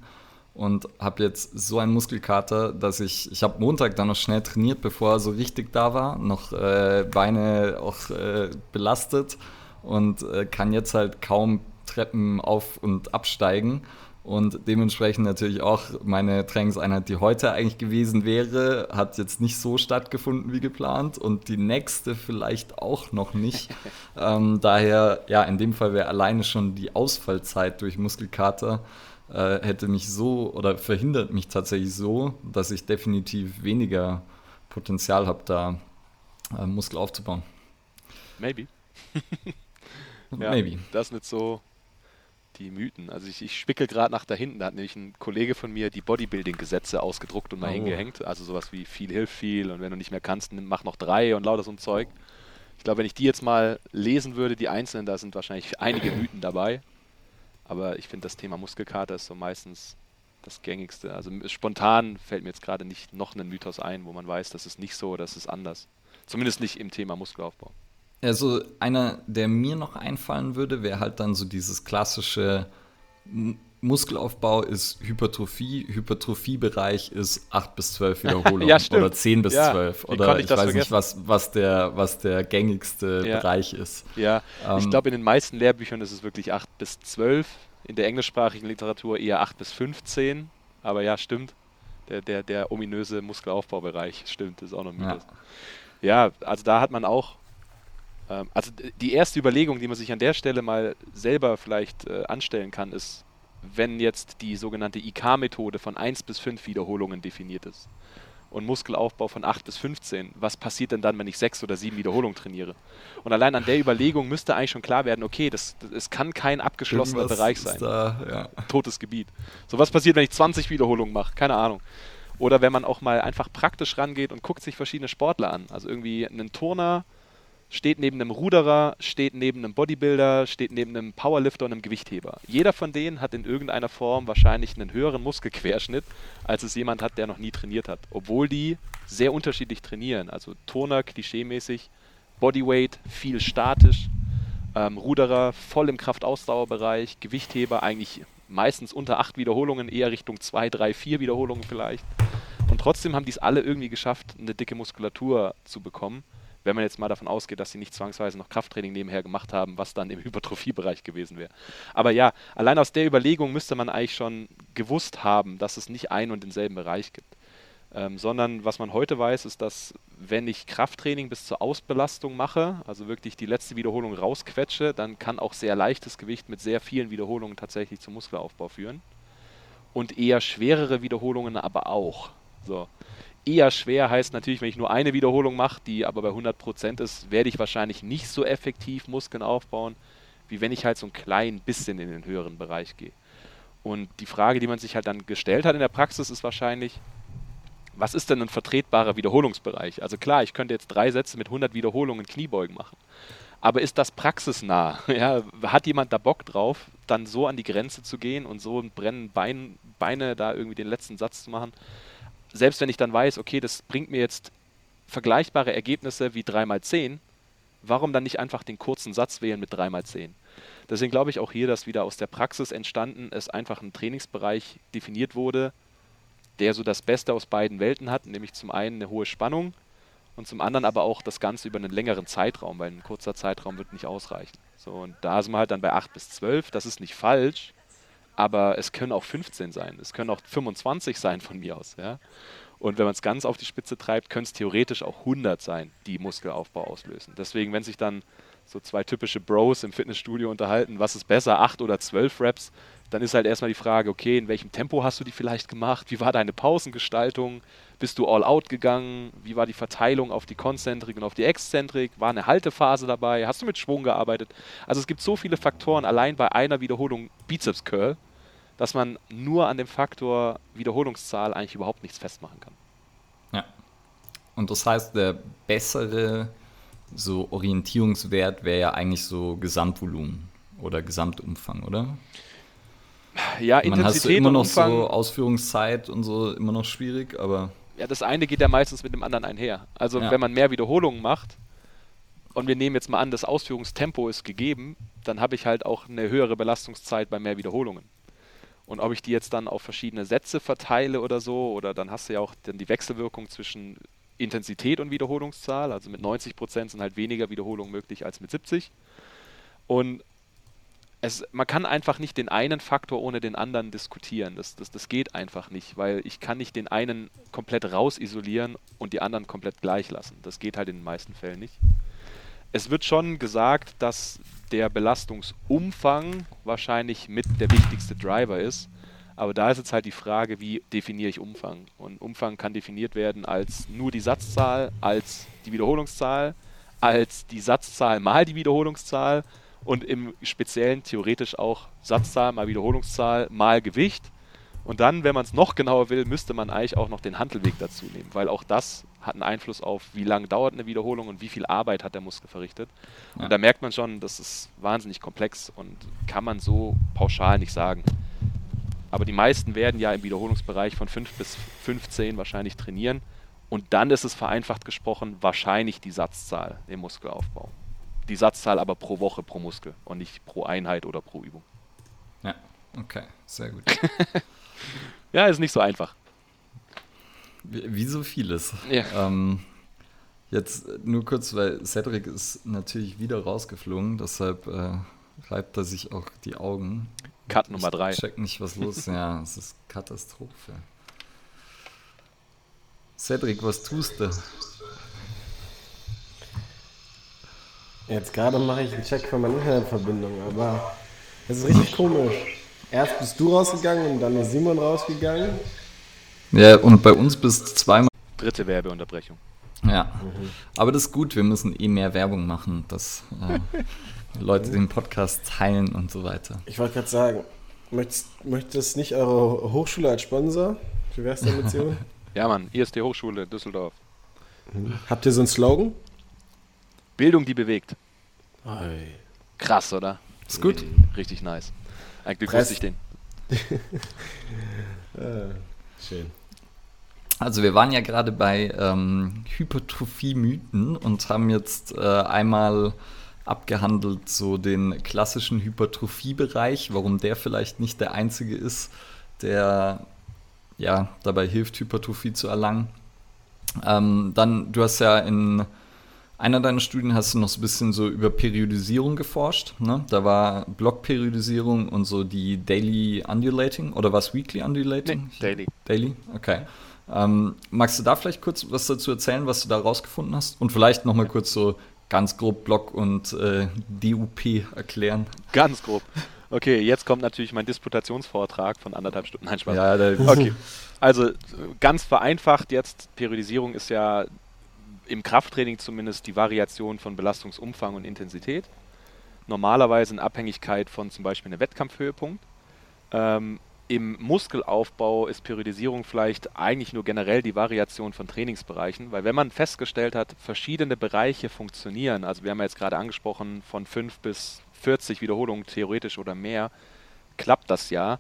und habe jetzt so einen Muskelkater, dass ich, ich habe Montag dann noch schnell trainiert, bevor er so richtig da war, noch äh, Beine auch äh, belastet und äh, kann jetzt halt kaum Treppen auf und absteigen und dementsprechend natürlich auch meine Trainingseinheit, die heute eigentlich gewesen wäre, hat jetzt nicht so stattgefunden wie geplant und die nächste vielleicht auch noch nicht. ähm, daher, ja, in dem Fall wäre alleine schon die Ausfallzeit durch Muskelkater äh, hätte mich so oder verhindert mich tatsächlich so, dass ich definitiv weniger Potenzial habe, da äh, Muskel aufzubauen. Maybe. ja, Maybe. Das ist nicht so die Mythen. Also ich, ich spickel gerade nach da hinten, da hat nämlich ein Kollege von mir die Bodybuilding-Gesetze ausgedruckt und mal oh. hingehängt. Also sowas wie viel hilft viel und wenn du nicht mehr kannst, mach noch drei und lauter so ein Zeug. Ich glaube, wenn ich die jetzt mal lesen würde, die einzelnen, da sind wahrscheinlich einige Mythen dabei. Aber ich finde, das Thema Muskelkater ist so meistens das gängigste. Also spontan fällt mir jetzt gerade nicht noch ein Mythos ein, wo man weiß, das ist nicht so, das ist anders. Zumindest nicht im Thema Muskelaufbau. Also einer, der mir noch einfallen würde, wäre halt dann so dieses klassische Muskelaufbau ist Hypertrophie, Hypertrophiebereich ist 8 bis 12 Wiederholungen ja, oder 10 bis ja, 12 oder ich, ich weiß vergessen? nicht, was, was, der, was der gängigste ja. Bereich ist. Ja, ähm, ich glaube in den meisten Lehrbüchern ist es wirklich 8 bis 12, in der englischsprachigen Literatur eher 8 bis 15, aber ja, stimmt, der, der, der ominöse Muskelaufbaubereich, stimmt, ist auch noch Mythos. Ja. ja, also da hat man auch also die erste Überlegung, die man sich an der Stelle mal selber vielleicht äh, anstellen kann, ist, wenn jetzt die sogenannte IK-Methode von 1 bis 5 Wiederholungen definiert ist und Muskelaufbau von 8 bis 15, was passiert denn dann, wenn ich 6 oder 7 Wiederholungen trainiere? Und allein an der Überlegung müsste eigentlich schon klar werden, okay, das, das es kann kein abgeschlossener Irgendwas Bereich sein. Da, ja. Totes Gebiet. So, was passiert, wenn ich 20 Wiederholungen mache? Keine Ahnung. Oder wenn man auch mal einfach praktisch rangeht und guckt sich verschiedene Sportler an. Also irgendwie einen Turner steht neben einem Ruderer, steht neben einem Bodybuilder, steht neben einem Powerlifter und einem Gewichtheber. Jeder von denen hat in irgendeiner Form wahrscheinlich einen höheren Muskelquerschnitt, als es jemand hat, der noch nie trainiert hat. Obwohl die sehr unterschiedlich trainieren. Also Turner klischeemäßig, Bodyweight viel statisch, ähm, Ruderer voll im Kraftausdauerbereich, Gewichtheber eigentlich meistens unter acht Wiederholungen, eher Richtung zwei, drei, vier Wiederholungen vielleicht. Und trotzdem haben die es alle irgendwie geschafft, eine dicke Muskulatur zu bekommen wenn man jetzt mal davon ausgeht, dass sie nicht zwangsweise noch Krafttraining nebenher gemacht haben, was dann im Hypertrophiebereich gewesen wäre. Aber ja, allein aus der Überlegung müsste man eigentlich schon gewusst haben, dass es nicht einen und denselben Bereich gibt. Ähm, sondern was man heute weiß, ist, dass wenn ich Krafttraining bis zur Ausbelastung mache, also wirklich die letzte Wiederholung rausquetsche, dann kann auch sehr leichtes Gewicht mit sehr vielen Wiederholungen tatsächlich zum Muskelaufbau führen. Und eher schwerere Wiederholungen aber auch. So eher schwer heißt natürlich, wenn ich nur eine Wiederholung mache, die aber bei 100% ist, werde ich wahrscheinlich nicht so effektiv Muskeln aufbauen, wie wenn ich halt so ein klein bisschen in den höheren Bereich gehe. Und die Frage, die man sich halt dann gestellt hat in der Praxis, ist wahrscheinlich, was ist denn ein vertretbarer Wiederholungsbereich? Also klar, ich könnte jetzt drei Sätze mit 100 Wiederholungen Kniebeugen machen. Aber ist das praxisnah? Ja, hat jemand da Bock drauf, dann so an die Grenze zu gehen und so ein Brennen Bein, Beine da irgendwie den letzten Satz zu machen? Selbst wenn ich dann weiß, okay, das bringt mir jetzt vergleichbare Ergebnisse wie 3x10, warum dann nicht einfach den kurzen Satz wählen mit 3x10? Deswegen glaube ich auch hier, dass wieder aus der Praxis entstanden ist, einfach ein Trainingsbereich definiert wurde, der so das Beste aus beiden Welten hat, nämlich zum einen eine hohe Spannung und zum anderen aber auch das Ganze über einen längeren Zeitraum, weil ein kurzer Zeitraum wird nicht ausreichen. So, und da sind wir halt dann bei 8 bis 12, das ist nicht falsch, aber es können auch 15 sein, es können auch 25 sein von mir aus. Ja? Und wenn man es ganz auf die Spitze treibt, können es theoretisch auch 100 sein, die Muskelaufbau auslösen. Deswegen, wenn sich dann so zwei typische Bros im Fitnessstudio unterhalten, was ist besser, 8 oder 12 Reps, dann ist halt erstmal die Frage, okay, in welchem Tempo hast du die vielleicht gemacht? Wie war deine Pausengestaltung? Bist du all out gegangen? Wie war die Verteilung auf die Konzentrik und auf die Exzentrik? War eine Haltephase dabei? Hast du mit Schwung gearbeitet? Also es gibt so viele Faktoren allein bei einer Wiederholung Bizeps Curl, dass man nur an dem Faktor Wiederholungszahl eigentlich überhaupt nichts festmachen kann. Ja. Und das heißt, der bessere so Orientierungswert wäre ja eigentlich so Gesamtvolumen oder Gesamtumfang, oder? Ja, Intensität Man hast du immer noch Umfang, so Ausführungszeit und so immer noch schwierig, aber ja, das eine geht ja meistens mit dem anderen einher. Also ja. wenn man mehr Wiederholungen macht, und wir nehmen jetzt mal an, das Ausführungstempo ist gegeben, dann habe ich halt auch eine höhere Belastungszeit bei mehr Wiederholungen. Und ob ich die jetzt dann auf verschiedene Sätze verteile oder so, oder dann hast du ja auch dann die Wechselwirkung zwischen Intensität und Wiederholungszahl. Also mit 90 Prozent sind halt weniger Wiederholungen möglich als mit 70. Und es, man kann einfach nicht den einen Faktor ohne den anderen diskutieren. Das, das, das geht einfach nicht, weil ich kann nicht den einen komplett rausisolieren und die anderen komplett gleich lassen. Das geht halt in den meisten Fällen nicht. Es wird schon gesagt, dass der Belastungsumfang wahrscheinlich mit der wichtigste Driver ist. Aber da ist jetzt halt die Frage, wie definiere ich Umfang? Und Umfang kann definiert werden als nur die Satzzahl, als die Wiederholungszahl, als die Satzzahl mal die Wiederholungszahl und im Speziellen theoretisch auch Satzzahl mal Wiederholungszahl mal Gewicht. Und dann, wenn man es noch genauer will, müsste man eigentlich auch noch den Handelweg dazu nehmen, weil auch das hat einen Einfluss auf, wie lange dauert eine Wiederholung und wie viel Arbeit hat der Muskel verrichtet. Ja. Und da merkt man schon, das ist wahnsinnig komplex und kann man so pauschal nicht sagen. Aber die meisten werden ja im Wiederholungsbereich von 5 bis 15 wahrscheinlich trainieren. Und dann ist es vereinfacht gesprochen wahrscheinlich die Satzzahl im Muskelaufbau. Die Satzzahl aber pro Woche, pro Muskel und nicht pro Einheit oder pro Übung. Ja, okay, sehr gut. ja, ist nicht so einfach. Wie, wie so vieles. Ja. Ähm, jetzt nur kurz, weil Cedric ist natürlich wieder rausgeflogen, deshalb äh, reibt er sich auch die Augen. Cut Nummer 3. Ich check nicht, was los ist. ja, es ist Katastrophe. Cedric, was tust du? Jetzt gerade mache ich einen Check für meine Internetverbindung, aber es ist richtig komisch. Erst bist du rausgegangen und dann ist Simon rausgegangen. Ja, und bei uns bist du zweimal. Dritte Werbeunterbrechung. Ja, mhm. aber das ist gut, wir müssen eh mehr Werbung machen, dass äh, Leute den Podcast teilen und so weiter. Ich wollte gerade sagen, möchtest, möchtest nicht eure Hochschule als Sponsor? Wie wär's denn mit Simon? ja, Mann, ISD Hochschule Düsseldorf. Mhm. Habt ihr so einen Slogan? Bildung, die bewegt. Oi. Krass, oder? Ist gut. Richtig nice. Eigentlich wusste ich den. ah, schön. Also wir waren ja gerade bei ähm, Hypertrophie-Mythen und haben jetzt äh, einmal abgehandelt so den klassischen Hypertrophie-Bereich, warum der vielleicht nicht der einzige ist, der ja dabei hilft, Hypertrophie zu erlangen. Ähm, dann, du hast ja in einer deiner Studien hast du noch so ein bisschen so über Periodisierung geforscht. Ne? Da war Blockperiodisierung und so die Daily Undulating oder was Weekly Undulating? Nee, daily. Daily, okay. Ähm, magst du da vielleicht kurz was dazu erzählen, was du da rausgefunden hast? Und vielleicht nochmal kurz so ganz grob Block und äh, DUP erklären. Ganz grob. Okay, jetzt kommt natürlich mein Disputationsvortrag von anderthalb Stunden. Nein, Spaß. Ja, okay. Also ganz vereinfacht jetzt, Periodisierung ist ja im Krafttraining zumindest die Variation von Belastungsumfang und Intensität. Normalerweise in Abhängigkeit von zum Beispiel einem Wettkampfhöhepunkt. Ähm, Im Muskelaufbau ist Periodisierung vielleicht eigentlich nur generell die Variation von Trainingsbereichen, weil wenn man festgestellt hat, verschiedene Bereiche funktionieren, also wir haben ja jetzt gerade angesprochen, von 5 bis 40 Wiederholungen theoretisch oder mehr, klappt das ja,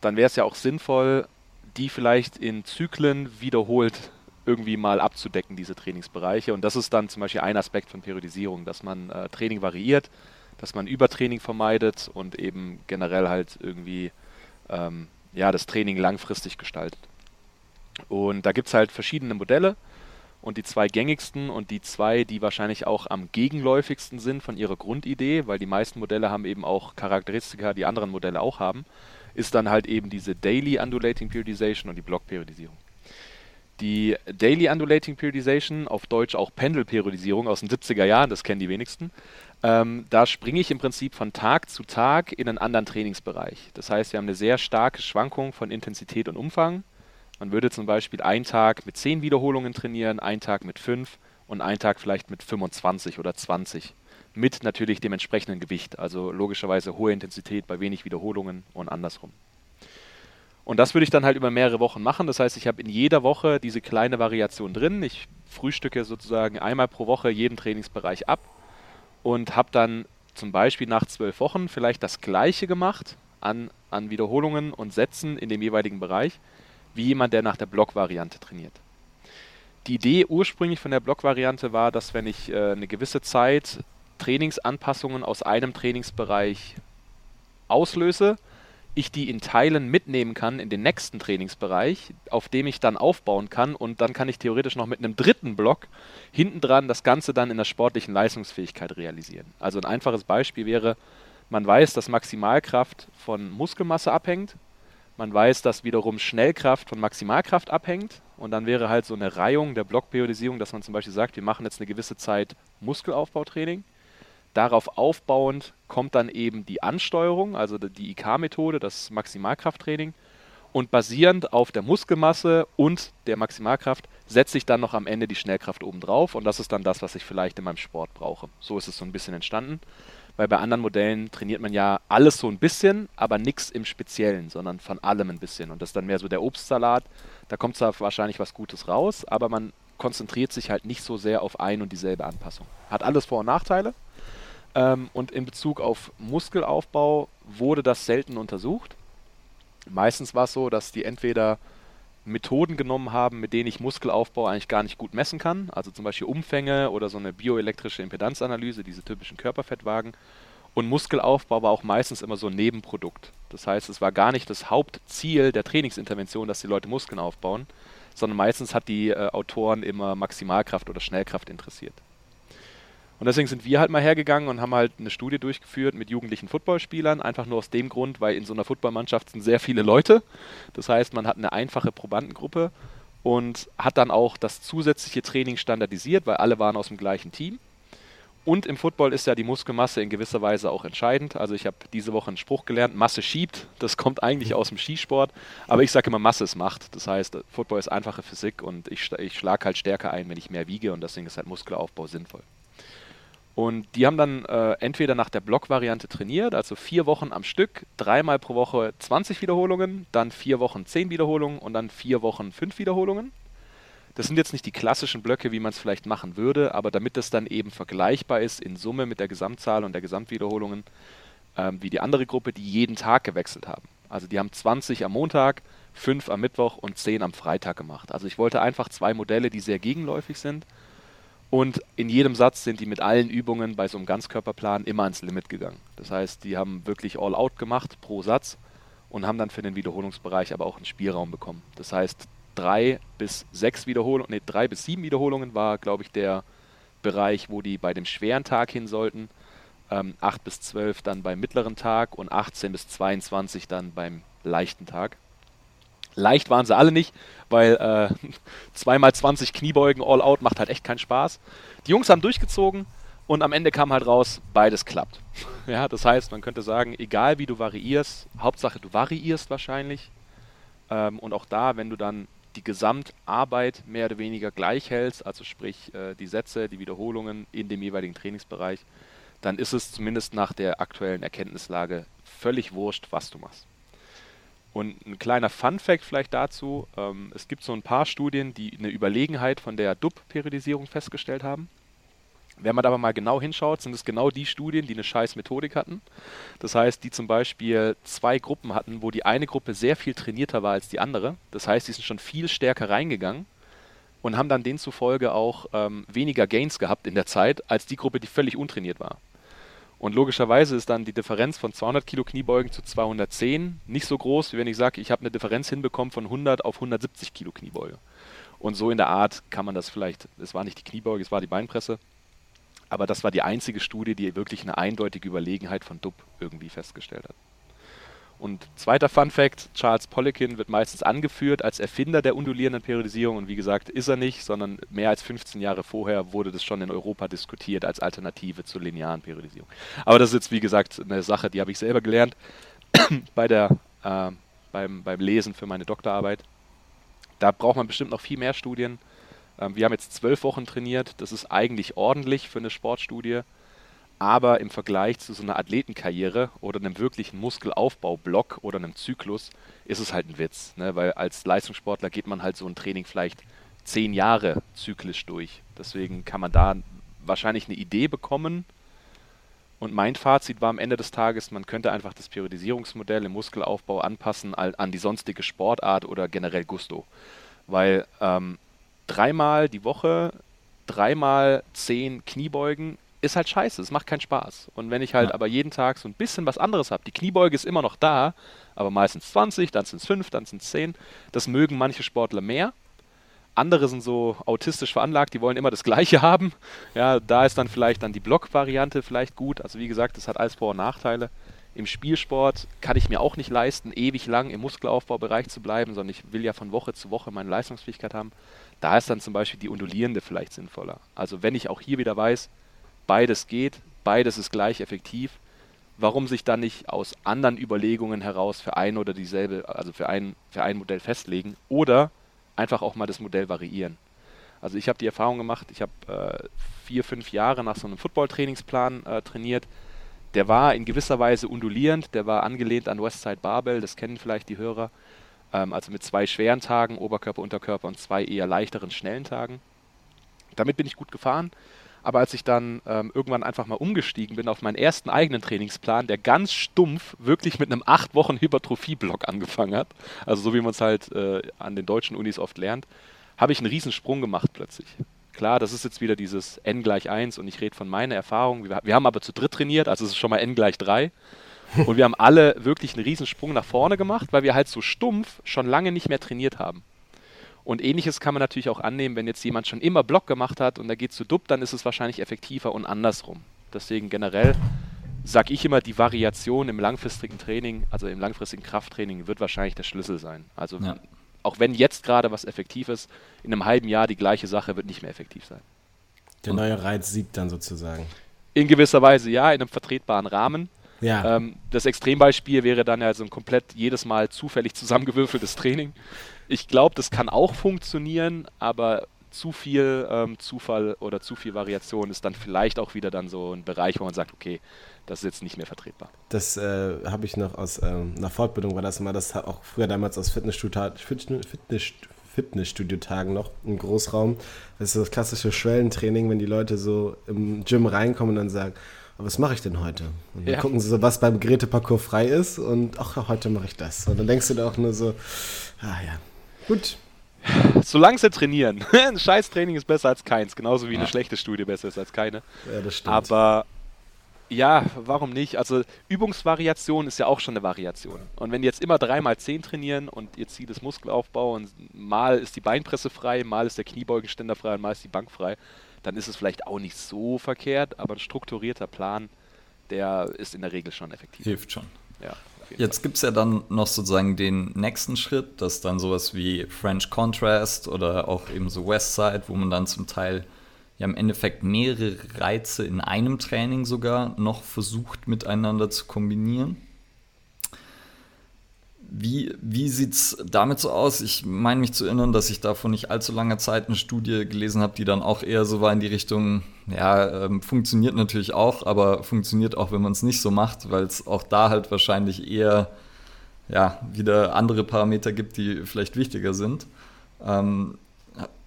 dann wäre es ja auch sinnvoll, die vielleicht in Zyklen wiederholt irgendwie mal abzudecken, diese Trainingsbereiche. Und das ist dann zum Beispiel ein Aspekt von Periodisierung, dass man äh, Training variiert, dass man Übertraining vermeidet und eben generell halt irgendwie ähm, ja, das Training langfristig gestaltet. Und da gibt es halt verschiedene Modelle und die zwei gängigsten und die zwei, die wahrscheinlich auch am gegenläufigsten sind von ihrer Grundidee, weil die meisten Modelle haben eben auch Charakteristika, die anderen Modelle auch haben, ist dann halt eben diese Daily Undulating Periodization und die Block-Periodisierung. Die Daily Undulating Periodization, auf Deutsch auch Pendelperiodisierung aus den 70er Jahren, das kennen die wenigsten. Ähm, da springe ich im Prinzip von Tag zu Tag in einen anderen Trainingsbereich. Das heißt, wir haben eine sehr starke Schwankung von Intensität und Umfang. Man würde zum Beispiel einen Tag mit 10 Wiederholungen trainieren, einen Tag mit 5 und einen Tag vielleicht mit 25 oder 20. Mit natürlich dem entsprechenden Gewicht, also logischerweise hohe Intensität bei wenig Wiederholungen und andersrum. Und das würde ich dann halt über mehrere Wochen machen. Das heißt, ich habe in jeder Woche diese kleine Variation drin. Ich frühstücke sozusagen einmal pro Woche jeden Trainingsbereich ab und habe dann zum Beispiel nach zwölf Wochen vielleicht das gleiche gemacht an, an Wiederholungen und Sätzen in dem jeweiligen Bereich, wie jemand, der nach der Blockvariante trainiert. die Idee ursprünglich von der Block-Variante war, dass wenn ich äh, eine gewisse Zeit Trainingsanpassungen aus einem Trainingsbereich auslöse, ich die in Teilen mitnehmen kann in den nächsten Trainingsbereich, auf dem ich dann aufbauen kann und dann kann ich theoretisch noch mit einem dritten Block hinten dran das Ganze dann in der sportlichen Leistungsfähigkeit realisieren. Also ein einfaches Beispiel wäre, man weiß, dass Maximalkraft von Muskelmasse abhängt, man weiß, dass wiederum Schnellkraft von Maximalkraft abhängt. Und dann wäre halt so eine Reihung der Blockperiodisierung, dass man zum Beispiel sagt, wir machen jetzt eine gewisse Zeit Muskelaufbautraining Darauf aufbauend kommt dann eben die Ansteuerung, also die IK-Methode, das Maximalkrafttraining. Und basierend auf der Muskelmasse und der Maximalkraft setze ich dann noch am Ende die Schnellkraft obendrauf. Und das ist dann das, was ich vielleicht in meinem Sport brauche. So ist es so ein bisschen entstanden. Weil bei anderen Modellen trainiert man ja alles so ein bisschen, aber nichts im Speziellen, sondern von allem ein bisschen. Und das ist dann mehr so der Obstsalat. Da kommt zwar wahrscheinlich was Gutes raus, aber man konzentriert sich halt nicht so sehr auf ein und dieselbe Anpassung. Hat alles Vor- und Nachteile, ähm, und in Bezug auf Muskelaufbau wurde das selten untersucht. Meistens war es so, dass die entweder Methoden genommen haben, mit denen ich Muskelaufbau eigentlich gar nicht gut messen kann, also zum Beispiel Umfänge oder so eine bioelektrische Impedanzanalyse, diese typischen Körperfettwagen. Und Muskelaufbau war auch meistens immer so ein Nebenprodukt. Das heißt, es war gar nicht das Hauptziel der Trainingsintervention, dass die Leute Muskeln aufbauen, sondern meistens hat die äh, Autoren immer Maximalkraft oder Schnellkraft interessiert. Und deswegen sind wir halt mal hergegangen und haben halt eine Studie durchgeführt mit jugendlichen Footballspielern, einfach nur aus dem Grund, weil in so einer Footballmannschaft sind sehr viele Leute. Das heißt, man hat eine einfache Probandengruppe und hat dann auch das zusätzliche Training standardisiert, weil alle waren aus dem gleichen Team. Und im Football ist ja die Muskelmasse in gewisser Weise auch entscheidend. Also ich habe diese Woche einen Spruch gelernt, Masse schiebt. Das kommt eigentlich aus dem Skisport. Aber ich sage immer, Masse ist Macht. Das heißt, Football ist einfache Physik und ich, ich schlage halt stärker ein, wenn ich mehr wiege und deswegen ist halt Muskelaufbau sinnvoll. Und die haben dann äh, entweder nach der Block-Variante trainiert, also vier Wochen am Stück, dreimal pro Woche 20 Wiederholungen, dann vier Wochen 10 Wiederholungen und dann vier Wochen 5 Wiederholungen. Das sind jetzt nicht die klassischen Blöcke, wie man es vielleicht machen würde, aber damit es dann eben vergleichbar ist in Summe mit der Gesamtzahl und der Gesamtwiederholungen, ähm, wie die andere Gruppe, die jeden Tag gewechselt haben. Also die haben 20 am Montag, 5 am Mittwoch und 10 am Freitag gemacht. Also ich wollte einfach zwei Modelle, die sehr gegenläufig sind und in jedem Satz sind die mit allen Übungen bei so einem Ganzkörperplan immer ans Limit gegangen. Das heißt, die haben wirklich All-Out gemacht pro Satz und haben dann für den Wiederholungsbereich aber auch einen Spielraum bekommen. Das heißt, drei bis sechs Wiederholungen, nee, drei bis sieben Wiederholungen war, glaube ich, der Bereich, wo die bei dem schweren Tag hin sollten. Ähm, 8 bis 12 dann beim mittleren Tag und 18 bis 22 dann beim leichten Tag. Leicht waren sie alle nicht, weil äh, 2x20 Kniebeugen all out macht halt echt keinen Spaß. Die Jungs haben durchgezogen und am Ende kam halt raus, beides klappt. ja, das heißt, man könnte sagen, egal wie du variierst, Hauptsache du variierst wahrscheinlich. Ähm, und auch da, wenn du dann die Gesamtarbeit mehr oder weniger gleich hältst, also sprich äh, die Sätze, die Wiederholungen in dem jeweiligen Trainingsbereich, dann ist es zumindest nach der aktuellen Erkenntnislage völlig wurscht, was du machst. Und ein kleiner Fun-Fact vielleicht dazu: ähm, Es gibt so ein paar Studien, die eine Überlegenheit von der DUB-Periodisierung festgestellt haben. Wenn man aber mal genau hinschaut, sind es genau die Studien, die eine scheiß Methodik hatten. Das heißt, die zum Beispiel zwei Gruppen hatten, wo die eine Gruppe sehr viel trainierter war als die andere. Das heißt, die sind schon viel stärker reingegangen und haben dann demzufolge auch ähm, weniger Gains gehabt in der Zeit als die Gruppe, die völlig untrainiert war. Und logischerweise ist dann die Differenz von 200 Kilo Kniebeugen zu 210 nicht so groß, wie wenn ich sage, ich habe eine Differenz hinbekommen von 100 auf 170 Kilo Kniebeuge. Und so in der Art kann man das vielleicht, es war nicht die Kniebeuge, es war die Beinpresse, aber das war die einzige Studie, die wirklich eine eindeutige Überlegenheit von DUB irgendwie festgestellt hat. Und zweiter Fun Fact, Charles Poliquin wird meistens angeführt als Erfinder der undulierenden Periodisierung und wie gesagt, ist er nicht, sondern mehr als 15 Jahre vorher wurde das schon in Europa diskutiert als Alternative zur linearen Periodisierung. Aber das ist jetzt wie gesagt eine Sache, die habe ich selber gelernt bei der, äh, beim, beim Lesen für meine Doktorarbeit. Da braucht man bestimmt noch viel mehr Studien. Ähm, wir haben jetzt zwölf Wochen trainiert, das ist eigentlich ordentlich für eine Sportstudie aber im Vergleich zu so einer Athletenkarriere oder einem wirklichen Muskelaufbaublock oder einem Zyklus ist es halt ein Witz, ne? weil als Leistungssportler geht man halt so ein Training vielleicht zehn Jahre zyklisch durch. Deswegen kann man da wahrscheinlich eine Idee bekommen. Und mein Fazit war am Ende des Tages, man könnte einfach das Periodisierungsmodell im Muskelaufbau anpassen an die sonstige Sportart oder generell Gusto. Weil ähm, dreimal die Woche, dreimal zehn Kniebeugen ist halt scheiße, es macht keinen Spaß. Und wenn ich halt ja. aber jeden Tag so ein bisschen was anderes habe, die Kniebeuge ist immer noch da, aber meistens 20, dann sind es 5, dann sind es 10, das mögen manche Sportler mehr. Andere sind so autistisch veranlagt, die wollen immer das Gleiche haben. Ja, da ist dann vielleicht dann die Block-Variante vielleicht gut. Also wie gesagt, das hat alles Vor- und Nachteile. Im Spielsport kann ich mir auch nicht leisten, ewig lang im Muskelaufbaubereich zu bleiben, sondern ich will ja von Woche zu Woche meine Leistungsfähigkeit haben. Da ist dann zum Beispiel die undulierende vielleicht sinnvoller. Also wenn ich auch hier wieder weiß, beides geht, beides ist gleich effektiv, warum sich dann nicht aus anderen Überlegungen heraus für ein oder dieselbe, also für ein, für ein Modell festlegen oder einfach auch mal das Modell variieren. Also ich habe die Erfahrung gemacht, ich habe äh, vier, fünf Jahre nach so einem Football-Trainingsplan äh, trainiert der war in gewisser Weise undulierend, der war angelehnt an Westside Barbell, das kennen vielleicht die Hörer. Ähm, also mit zwei schweren Tagen, Oberkörper, Unterkörper und zwei eher leichteren, schnellen Tagen. Damit bin ich gut gefahren. Aber als ich dann ähm, irgendwann einfach mal umgestiegen bin auf meinen ersten eigenen Trainingsplan, der ganz stumpf wirklich mit einem acht Wochen Hypertrophie-Block angefangen hat, also so wie man es halt äh, an den deutschen Unis oft lernt, habe ich einen Riesensprung gemacht plötzlich. Klar, das ist jetzt wieder dieses n gleich 1 und ich rede von meiner Erfahrung. Wir, wir, haben aber zu dritt trainiert, also es ist schon mal n gleich 3. Und wir haben alle wirklich einen Riesensprung nach vorne gemacht, weil wir halt so stumpf schon lange nicht mehr trainiert haben. Und ähnliches kann man natürlich auch annehmen, wenn jetzt jemand schon immer Block gemacht hat und er geht zu Dub, dann ist es wahrscheinlich effektiver und andersrum. Deswegen generell sage ich immer, die Variation im langfristigen Training, also im langfristigen Krafttraining, wird wahrscheinlich der Schlüssel sein. Also ja auch wenn jetzt gerade was effektiv ist, in einem halben Jahr die gleiche Sache wird nicht mehr effektiv sein. Der neue Reiz siegt dann sozusagen. In gewisser Weise ja, in einem vertretbaren Rahmen. Ja. Ähm, das Extrembeispiel wäre dann ja so ein komplett jedes Mal zufällig zusammengewürfeltes Training. Ich glaube, das kann auch funktionieren, aber zu viel ähm, Zufall oder zu viel Variation ist dann vielleicht auch wieder dann so ein Bereich, wo man sagt, okay, das ist jetzt nicht mehr vertretbar. Das äh, habe ich noch aus ähm, einer Fortbildung, war das immer, das auch früher damals aus Fitnessstudio, Fitness, Fitnessstudio-Tagen noch im Großraum. Das ist das klassische Schwellentraining, wenn die Leute so im Gym reinkommen und dann sagen, oh, was mache ich denn heute? Und dann ja. gucken sie so, was beim Geräteparcours frei ist und ach, heute mache ich das. Und dann denkst du da auch nur so, ah ja, gut. Solange sie trainieren. Ein Scheißtraining ist besser als keins, genauso wie ja. eine schlechte Studie besser ist als keine. Ja, das stimmt. Aber ja, warum nicht? Also Übungsvariation ist ja auch schon eine Variation. Und wenn die jetzt immer dreimal zehn trainieren und ihr Ziel ist Muskelaufbau und mal ist die Beinpresse frei, mal ist der Kniebeugenständer frei und mal ist die Bank frei, dann ist es vielleicht auch nicht so verkehrt, aber ein strukturierter Plan, der ist in der Regel schon effektiv. Hilft schon. Ja. Jetzt gibt es ja dann noch sozusagen den nächsten Schritt, das dann sowas wie French Contrast oder auch eben so Westside, wo man dann zum Teil ja im Endeffekt mehrere Reize in einem Training sogar noch versucht miteinander zu kombinieren. Wie, wie sieht es damit so aus? Ich meine mich zu erinnern, dass ich da vor nicht allzu langer Zeit eine Studie gelesen habe, die dann auch eher so war in die Richtung, ja, ähm, funktioniert natürlich auch, aber funktioniert auch, wenn man es nicht so macht, weil es auch da halt wahrscheinlich eher ja, wieder andere Parameter gibt, die vielleicht wichtiger sind. Ähm,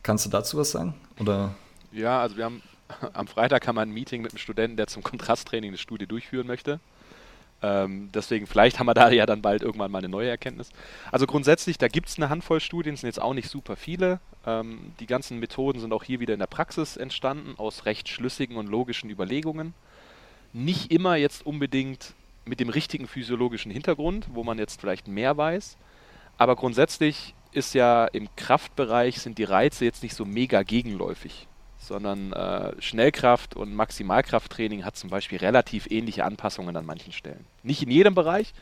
kannst du dazu was sagen? Oder? Ja, also wir haben am Freitag haben wir ein Meeting mit einem Studenten, der zum Kontrasttraining eine Studie durchführen möchte. Ähm, deswegen, vielleicht haben wir da ja dann bald irgendwann mal eine neue Erkenntnis. Also grundsätzlich, da gibt es eine Handvoll Studien, sind jetzt auch nicht super viele. Ähm, die ganzen Methoden sind auch hier wieder in der Praxis entstanden, aus recht schlüssigen und logischen Überlegungen. Nicht immer jetzt unbedingt mit dem richtigen physiologischen Hintergrund, wo man jetzt vielleicht mehr weiß. Aber grundsätzlich ist ja im Kraftbereich sind die Reize jetzt nicht so mega gegenläufig sondern äh, Schnellkraft- und Maximalkrafttraining hat zum Beispiel relativ ähnliche Anpassungen an manchen Stellen. Nicht in jedem Bereich,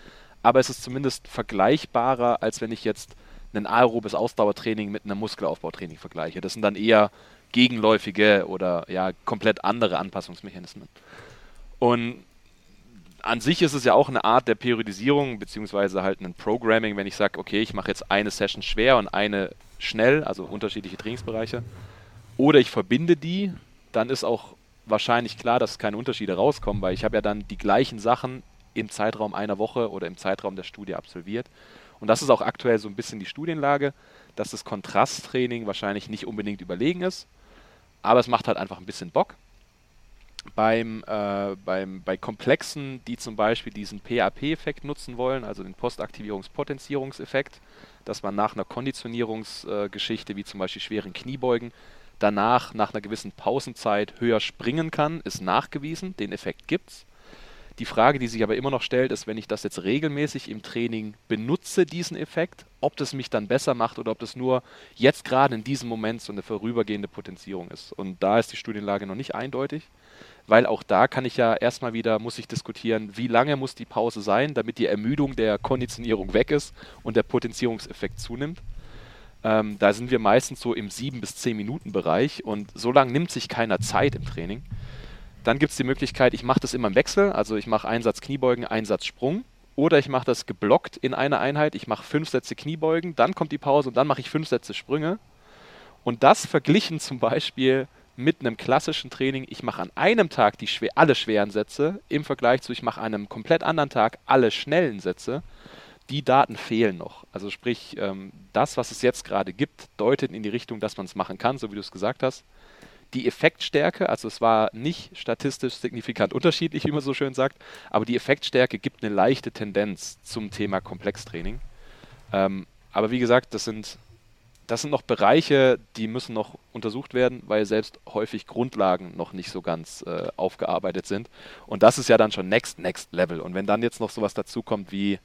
aber es ist zumindest vergleichbarer, als wenn ich jetzt ein aerobes Ausdauertraining mit einem Muskelaufbautraining vergleiche. Das sind dann eher gegenläufige oder ja komplett andere Anpassungsmechanismen. Und an sich ist es ja auch eine Art der Periodisierung, beziehungsweise halt ein Programming, wenn ich sage, okay, ich mache jetzt eine Session schwer und eine schnell, also unterschiedliche Trainingsbereiche oder ich verbinde die, dann ist auch wahrscheinlich klar, dass keine Unterschiede rauskommen, weil ich habe ja dann die gleichen Sachen im Zeitraum einer Woche oder im Zeitraum der Studie absolviert. Und das ist auch aktuell so ein bisschen die Studienlage, dass das Kontrasttraining wahrscheinlich nicht unbedingt überlegen ist, aber es macht halt einfach ein bisschen Bock. beim, äh, beim, bei Komplexen, die zum Beispiel diesen PAP-Effekt nutzen wollen, also den Postaktivierungspotenzierungseffekt, dass man nach einer Konditionierungsgeschichte, äh, wie zum Beispiel schweren Kniebeugen, danach nach einer gewissen Pausenzeit höher springen kann, ist nachgewiesen, den Effekt gibt's. Die Frage, die sich aber immer noch stellt, ist, wenn ich das jetzt regelmäßig im Training benutze, diesen Effekt, ob das mich dann besser macht oder ob das nur jetzt gerade in diesem Moment so eine vorübergehende Potenzierung ist. Und da ist die Studienlage noch nicht eindeutig, weil auch da kann ich ja erstmal wieder, muss ich diskutieren, wie lange muss die Pause sein, damit die Ermüdung der Konditionierung weg ist und der Potenzierungseffekt zunimmt. Ähm, da sind wir meistens so im 7 bis 10 Minuten Bereich und so lange nimmt sich keiner Zeit im Training. Dann gibt es die Möglichkeit, ich mache das immer im Wechsel, also ich mache Einsatz Kniebeugen, Einsatz Sprung. Oder ich mache das geblockt in einer Einheit. Ich mache fünf Sätze Kniebeugen, dann kommt die Pause und dann mache ich fünf Sätze Sprünge. Und das verglichen zum Beispiel mit einem klassischen Training, ich mache an einem Tag die schwer, alle schweren Sätze im Vergleich zu, ich mache an einem komplett anderen Tag alle schnellen Sätze. Die Daten fehlen noch. Also sprich, ähm, das, was es jetzt gerade gibt, deutet in die Richtung, dass man es machen kann, so wie du es gesagt hast die Effektstärke, also es war nicht statistisch signifikant unterschiedlich, wie man so schön sagt, aber die Effektstärke gibt eine leichte Tendenz zum Thema Komplextraining. Ähm, aber wie gesagt, das sind, das sind noch Bereiche, die müssen noch untersucht werden, weil selbst häufig Grundlagen noch nicht so ganz äh, aufgearbeitet sind. Und das ist ja dann schon next, next level. Und wenn dann jetzt noch sowas dazukommt wie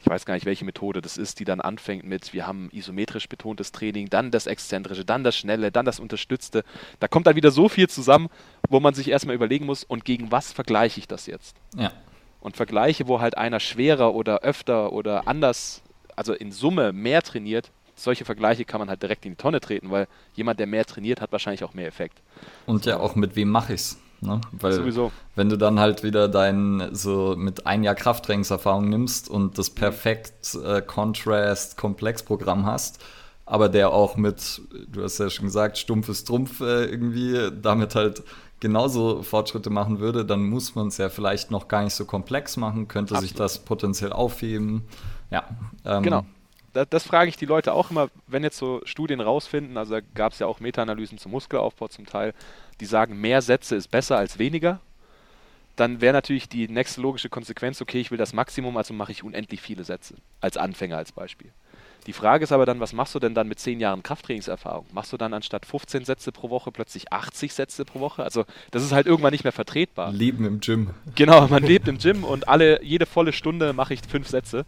ich weiß gar nicht, welche Methode das ist, die dann anfängt mit, wir haben isometrisch betontes Training, dann das Exzentrische, dann das Schnelle, dann das Unterstützte. Da kommt dann wieder so viel zusammen, wo man sich erstmal überlegen muss, und gegen was vergleiche ich das jetzt? Ja. Und Vergleiche, wo halt einer schwerer oder öfter oder anders, also in Summe mehr trainiert, solche Vergleiche kann man halt direkt in die Tonne treten, weil jemand, der mehr trainiert, hat wahrscheinlich auch mehr Effekt. Und ja auch mit wem mache ich es? Ne? Weil Sowieso. wenn du dann halt wieder dein so mit ein Jahr Krafttrainingserfahrung nimmst und das perfekt äh, Contrast Komplexprogramm hast, aber der auch mit, du hast ja schon gesagt, stumpfes Trumpf äh, irgendwie damit halt genauso Fortschritte machen würde, dann muss man es ja vielleicht noch gar nicht so komplex machen, könnte Absolut. sich das potenziell aufheben. Ja. Ähm, genau. Das, das, frage ich die Leute auch immer, wenn jetzt so Studien rausfinden, also da gab es ja auch Meta-Analysen zum Muskelaufbau zum Teil, die sagen, mehr Sätze ist besser als weniger, dann wäre natürlich die nächste logische Konsequenz, okay, ich will das Maximum, also mache ich unendlich viele Sätze. Als Anfänger als Beispiel. Die Frage ist aber dann, was machst du denn dann mit 10 Jahren Krafttrainingserfahrung? Machst du dann anstatt 15 Sätze pro Woche plötzlich 80 Sätze pro Woche? Also das ist halt irgendwann nicht mehr vertretbar. Leben im Gym. Genau, man lebt im Gym und alle, jede volle Stunde mache ich fünf Sätze.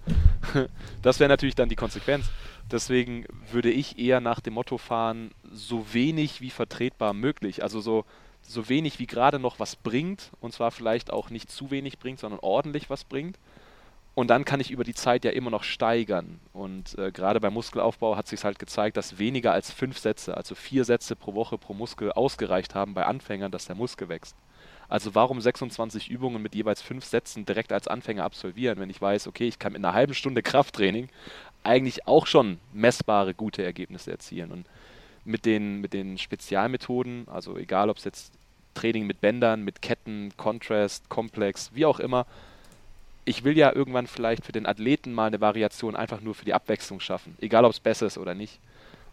Das wäre natürlich dann die Konsequenz. Deswegen würde ich eher nach dem Motto fahren, so wenig wie vertretbar möglich. Also so, so wenig wie gerade noch was bringt und zwar vielleicht auch nicht zu wenig bringt, sondern ordentlich was bringt. Und dann kann ich über die Zeit ja immer noch steigern. Und äh, gerade beim Muskelaufbau hat sich halt gezeigt, dass weniger als fünf Sätze, also vier Sätze pro Woche pro Muskel ausgereicht haben bei Anfängern, dass der Muskel wächst. Also warum 26 Übungen mit jeweils fünf Sätzen direkt als Anfänger absolvieren, wenn ich weiß, okay, ich kann mit einer halben Stunde Krafttraining eigentlich auch schon messbare, gute Ergebnisse erzielen. Und mit den, mit den Spezialmethoden, also egal ob es jetzt Training mit Bändern, mit Ketten, Contrast, Komplex, wie auch immer, ich will ja irgendwann vielleicht für den Athleten mal eine Variation einfach nur für die Abwechslung schaffen, egal ob es besser ist oder nicht.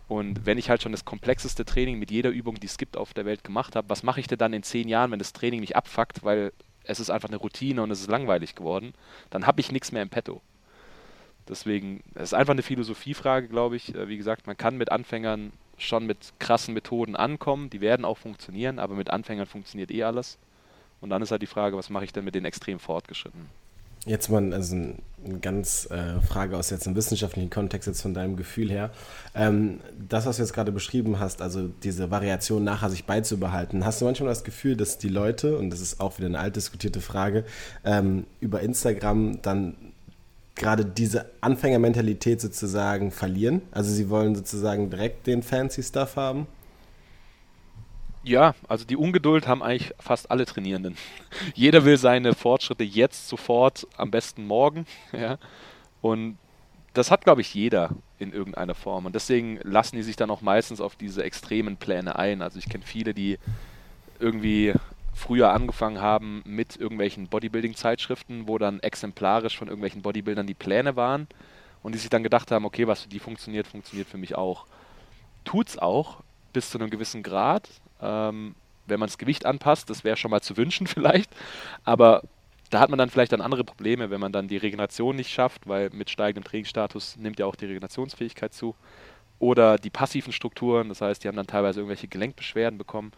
Und wenn ich halt schon das komplexeste Training mit jeder Übung, die es gibt auf der Welt gemacht habe, was mache ich denn dann in zehn Jahren, wenn das Training nicht abfuckt, weil es ist einfach eine Routine und es ist langweilig geworden, dann habe ich nichts mehr im Petto. Deswegen, es ist einfach eine Philosophiefrage, glaube ich. Äh, wie gesagt, man kann mit Anfängern schon mit krassen Methoden ankommen, die werden auch funktionieren, aber mit Anfängern funktioniert eh alles. Und dann ist halt die Frage, was mache ich denn mit den extrem fortgeschrittenen? Jetzt mal also eine ganz äh, Frage aus jetzt einem wissenschaftlichen Kontext, jetzt von deinem Gefühl her. Ähm, das, was du jetzt gerade beschrieben hast, also diese Variation nachher sich beizubehalten, hast du manchmal das Gefühl, dass die Leute, und das ist auch wieder eine alt diskutierte Frage, ähm, über Instagram dann gerade diese Anfängermentalität sozusagen verlieren? Also sie wollen sozusagen direkt den fancy Stuff haben? Ja, also die Ungeduld haben eigentlich fast alle Trainierenden. Jeder will seine Fortschritte jetzt, sofort, am besten morgen. Ja? Und das hat, glaube ich, jeder in irgendeiner Form. Und deswegen lassen die sich dann auch meistens auf diese extremen Pläne ein. Also ich kenne viele, die irgendwie früher angefangen haben mit irgendwelchen Bodybuilding-Zeitschriften, wo dann exemplarisch von irgendwelchen Bodybuildern die Pläne waren und die sich dann gedacht haben, okay, was für die funktioniert, funktioniert für mich auch. Tut's auch bis zu einem gewissen Grad, ähm, wenn man das Gewicht anpasst, das wäre schon mal zu wünschen vielleicht, aber da hat man dann vielleicht dann andere Probleme, wenn man dann die Regeneration nicht schafft, weil mit steigendem Trainingsstatus nimmt ja auch die Regenerationsfähigkeit zu. Oder die passiven Strukturen, das heißt, die haben dann teilweise irgendwelche Gelenkbeschwerden bekommen.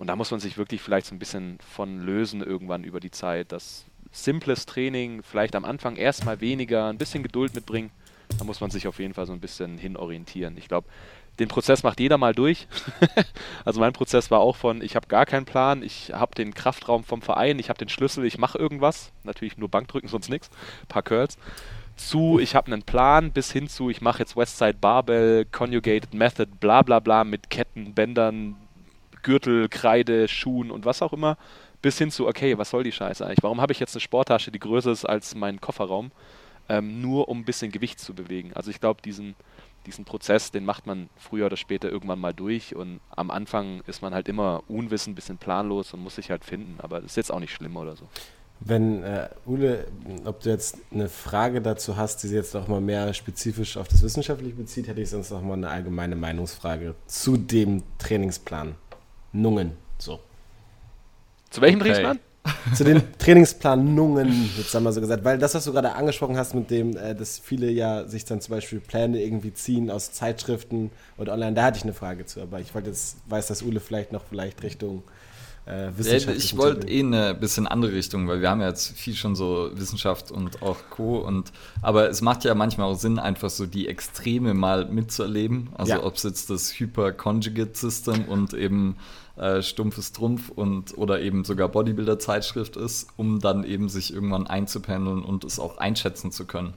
Und da muss man sich wirklich vielleicht so ein bisschen von lösen irgendwann über die Zeit. Das simples Training, vielleicht am Anfang erstmal weniger, ein bisschen Geduld mitbringen. Da muss man sich auf jeden Fall so ein bisschen hinorientieren. Ich glaube, den Prozess macht jeder mal durch. also mein Prozess war auch von, ich habe gar keinen Plan, ich habe den Kraftraum vom Verein, ich habe den Schlüssel, ich mache irgendwas. Natürlich nur Bankdrücken, sonst nichts. Paar Curls. Zu, ich habe einen Plan, bis hin zu, ich mache jetzt Westside Barbell, Conjugated Method, bla bla bla mit Ketten, Bändern, Gürtel, Kreide, Schuhen und was auch immer. Bis hin zu, okay, was soll die Scheiße eigentlich? Warum habe ich jetzt eine Sporttasche, die größer ist als mein Kofferraum? Ähm, nur um ein bisschen Gewicht zu bewegen. Also ich glaube, diesen, diesen Prozess, den macht man früher oder später irgendwann mal durch und am Anfang ist man halt immer unwissend, ein bisschen planlos und muss sich halt finden, aber das ist jetzt auch nicht schlimm oder so. Wenn, äh, Ule, ob du jetzt eine Frage dazu hast, die sich jetzt noch mal mehr spezifisch auf das Wissenschaftliche bezieht, hätte ich sonst noch mal eine allgemeine Meinungsfrage zu dem Trainingsplan. Nungen, so. Zu welchem okay. Trainingsplan? zu den Trainingsplanungen, jetzt haben wir so gesagt, weil das, was du gerade angesprochen hast, mit dem, äh, dass viele ja sich dann zum Beispiel Pläne irgendwie ziehen aus Zeitschriften und online, da hatte ich eine Frage zu, aber ich wollte jetzt, weiß, dass Ule vielleicht noch vielleicht Richtung äh, Wissenschaft. Ich wollte eh eine bisschen andere Richtung, weil wir haben ja jetzt viel schon so Wissenschaft und auch Co. Und aber es macht ja manchmal auch Sinn, einfach so die Extreme mal mitzuerleben. Also ja. ob es jetzt das Hyper-Conjugate System und eben äh, stumpfes Trumpf und oder eben sogar Bodybuilder-Zeitschrift ist, um dann eben sich irgendwann einzupendeln und es auch einschätzen zu können.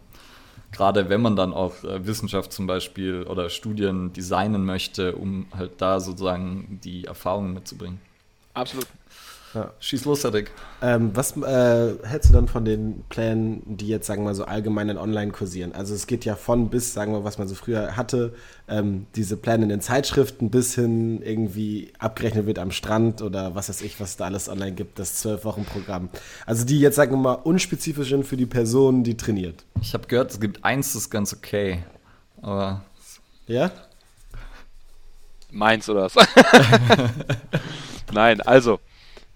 Gerade wenn man dann auch äh, Wissenschaft zum Beispiel oder Studien designen möchte, um halt da sozusagen die Erfahrungen mitzubringen. Absolut. Ja. Schieß los, Cedric. Ähm, was äh, hältst du dann von den Plänen, die jetzt, sagen wir mal, so allgemein in online kursieren? Also es geht ja von bis, sagen wir, was man so früher hatte, ähm, diese Pläne in den Zeitschriften bis hin irgendwie abgerechnet wird am Strand oder was weiß ich, was da alles online gibt, das Zwölf-Wochen-Programm. Also die jetzt, sagen wir mal, unspezifisch sind für die Person, die trainiert. Ich habe gehört, es gibt eins, das ist ganz okay. Aber. Ja? Meins oder was? Nein, also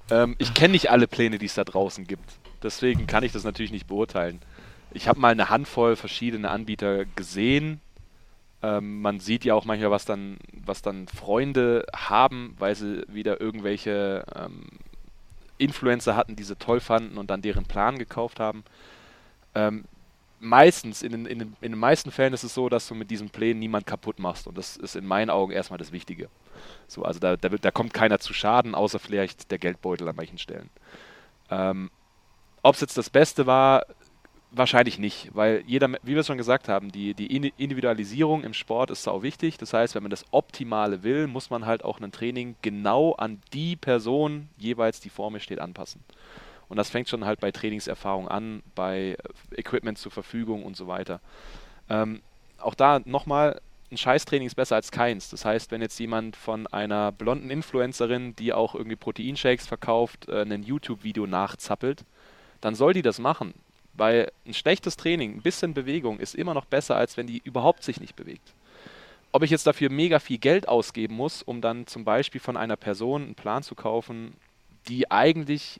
ähm, ich kenne nicht alle Pläne, die es da draußen gibt. Deswegen kann ich das natürlich nicht beurteilen. Ich habe mal eine Handvoll verschiedene Anbieter gesehen. Ähm, man sieht ja auch manchmal, was dann, was dann Freunde haben, weil sie wieder irgendwelche ähm, Influencer hatten, die sie toll fanden und dann deren Plan gekauft haben. Meistens, in den, in, den, in den meisten Fällen ist es so, dass du mit diesen Plänen niemand kaputt machst. Und das ist in meinen Augen erstmal das Wichtige. So, also da, da, da kommt keiner zu Schaden, außer vielleicht der Geldbeutel an manchen Stellen. Ähm, Ob es jetzt das Beste war, wahrscheinlich nicht, weil jeder, wie wir es schon gesagt haben, die, die Individualisierung im Sport ist sau wichtig. Das heißt, wenn man das Optimale will, muss man halt auch ein Training genau an die Person jeweils, die vor mir steht, anpassen. Und das fängt schon halt bei Trainingserfahrung an, bei Equipment zur Verfügung und so weiter. Ähm, auch da nochmal, ein Scheißtraining ist besser als keins. Das heißt, wenn jetzt jemand von einer blonden Influencerin, die auch irgendwie Proteinshakes verkauft, äh, ein YouTube-Video nachzappelt, dann soll die das machen. Weil ein schlechtes Training, ein bisschen Bewegung ist immer noch besser, als wenn die überhaupt sich nicht bewegt. Ob ich jetzt dafür mega viel Geld ausgeben muss, um dann zum Beispiel von einer Person einen Plan zu kaufen, die eigentlich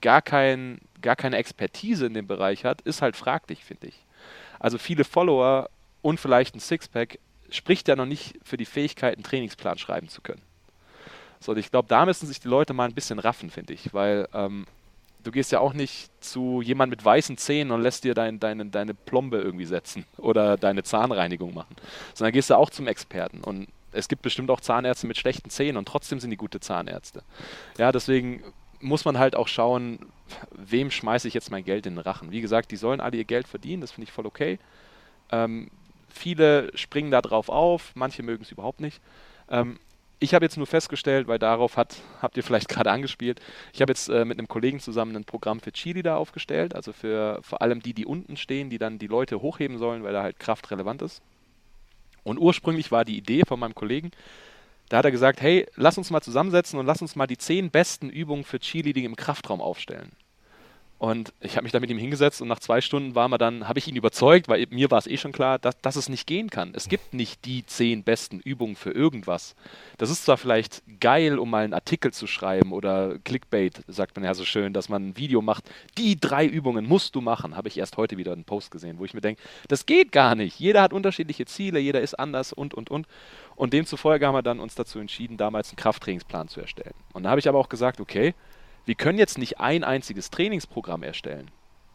gar, kein, gar keine Expertise in dem Bereich hat, ist halt fraglich, finde ich. Also viele Follower und vielleicht ein Sixpack spricht ja noch nicht für die Fähigkeit, einen Trainingsplan schreiben zu können. So, und ich glaube, da müssen sich die Leute mal ein bisschen raffen, finde ich, weil ähm, du gehst ja auch nicht zu jemandem mit weißen Zähnen und lässt dir dein, deine, deine Plombe irgendwie setzen oder deine Zahnreinigung machen, sondern gehst du auch zum Experten und es gibt bestimmt auch Zahnärzte mit schlechten Zähnen und trotzdem sind die gute Zahnärzte. Ja, deswegen muss man halt auch schauen, wem schmeiße ich jetzt mein Geld in den Rachen. Wie gesagt, die sollen alle ihr Geld verdienen, das finde ich voll okay. Ähm, viele springen da drauf auf, manche mögen es überhaupt nicht. Ähm, ich habe jetzt nur festgestellt, weil darauf hat, habt ihr vielleicht gerade angespielt, ich habe jetzt äh, mit einem Kollegen zusammen ein Programm für Cheerleader aufgestellt, also für vor allem die, die unten stehen, die dann die Leute hochheben sollen, weil da halt Kraft relevant ist. Und ursprünglich war die Idee von meinem Kollegen, da hat er gesagt, hey, lass uns mal zusammensetzen und lass uns mal die zehn besten Übungen für Cheerleading im Kraftraum aufstellen. Und ich habe mich da mit ihm hingesetzt und nach zwei Stunden war man dann, habe ich ihn überzeugt, weil mir war es eh schon klar, dass, dass es nicht gehen kann. Es gibt nicht die zehn besten Übungen für irgendwas. Das ist zwar vielleicht geil, um mal einen Artikel zu schreiben oder Clickbait, sagt man ja so schön, dass man ein Video macht. Die drei Übungen musst du machen. Habe ich erst heute wieder einen Post gesehen, wo ich mir denke, das geht gar nicht. Jeder hat unterschiedliche Ziele, jeder ist anders und, und, und. Und demzufolge haben wir dann uns dazu entschieden, damals einen Krafttrainingsplan zu erstellen. Und da habe ich aber auch gesagt, okay, wir können jetzt nicht ein einziges Trainingsprogramm erstellen,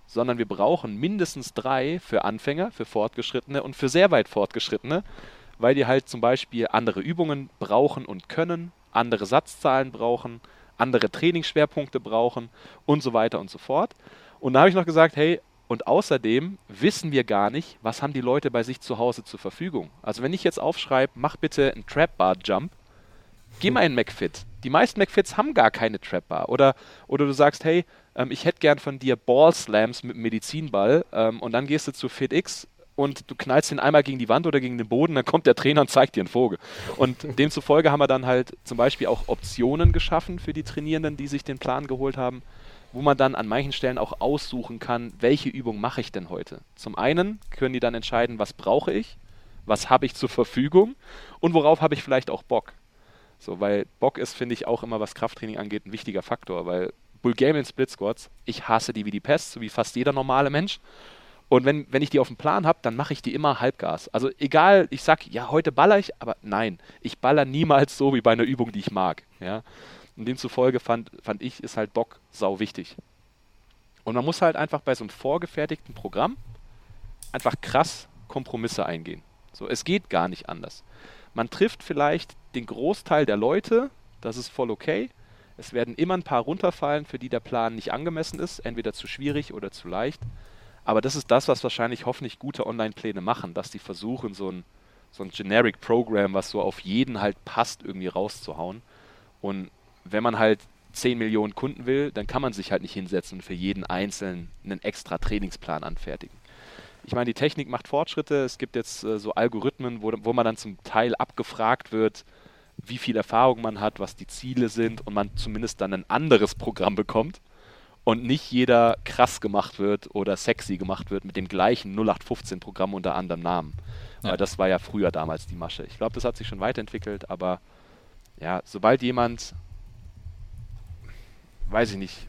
sondern wir brauchen mindestens drei für Anfänger, für Fortgeschrittene und für sehr weit Fortgeschrittene, weil die halt zum Beispiel andere Übungen brauchen und können, andere Satzzahlen brauchen, andere Trainingsschwerpunkte brauchen und so weiter und so fort. Und da habe ich noch gesagt, hey, und außerdem wissen wir gar nicht, was haben die Leute bei sich zu Hause zur Verfügung. Also wenn ich jetzt aufschreibe, mach bitte einen Trap Bar Jump, geh mal in McFit. Die meisten McFits haben gar keine Trap Bar. Oder, oder du sagst, hey, ähm, ich hätte gern von dir Ball Slams mit Medizinball ähm, und dann gehst du zu FitX und du knallst ihn einmal gegen die Wand oder gegen den Boden, dann kommt der Trainer und zeigt dir einen Vogel. Und demzufolge haben wir dann halt zum Beispiel auch Optionen geschaffen für die Trainierenden, die sich den Plan geholt haben, wo man dann an manchen Stellen auch aussuchen kann, welche Übung mache ich denn heute. Zum einen können die dann entscheiden, was brauche ich, was habe ich zur Verfügung und worauf habe ich vielleicht auch Bock. So, weil Bock ist, finde ich, auch immer, was Krafttraining angeht, ein wichtiger Faktor, weil Bulgarian Split Squats, ich hasse die wie die Pest, so wie fast jeder normale Mensch. Und wenn, wenn ich die auf dem Plan habe, dann mache ich die immer Halbgas. Also egal, ich sag, ja, heute baller ich, aber nein, ich baller niemals so wie bei einer Übung, die ich mag. Ja? Und demzufolge fand, fand ich, ist halt Bock sau wichtig. Und man muss halt einfach bei so einem vorgefertigten Programm einfach krass Kompromisse eingehen. So, es geht gar nicht anders. Man trifft vielleicht den Großteil der Leute, das ist voll okay. Es werden immer ein paar runterfallen, für die der Plan nicht angemessen ist, entweder zu schwierig oder zu leicht. Aber das ist das, was wahrscheinlich hoffentlich gute Online-Pläne machen, dass die versuchen, so ein, so ein Generic Program, was so auf jeden halt passt, irgendwie rauszuhauen. Und wenn man halt 10 Millionen Kunden will, dann kann man sich halt nicht hinsetzen und für jeden Einzelnen einen extra Trainingsplan anfertigen ich meine, die Technik macht Fortschritte. Es gibt jetzt äh, so Algorithmen, wo, wo man dann zum Teil abgefragt wird, wie viel Erfahrung man hat, was die Ziele sind und man zumindest dann ein anderes Programm bekommt und nicht jeder krass gemacht wird oder sexy gemacht wird mit dem gleichen 0815-Programm unter anderem Namen. Ja. Weil das war ja früher damals die Masche. Ich glaube, das hat sich schon weiterentwickelt, aber ja, sobald jemand, weiß ich nicht,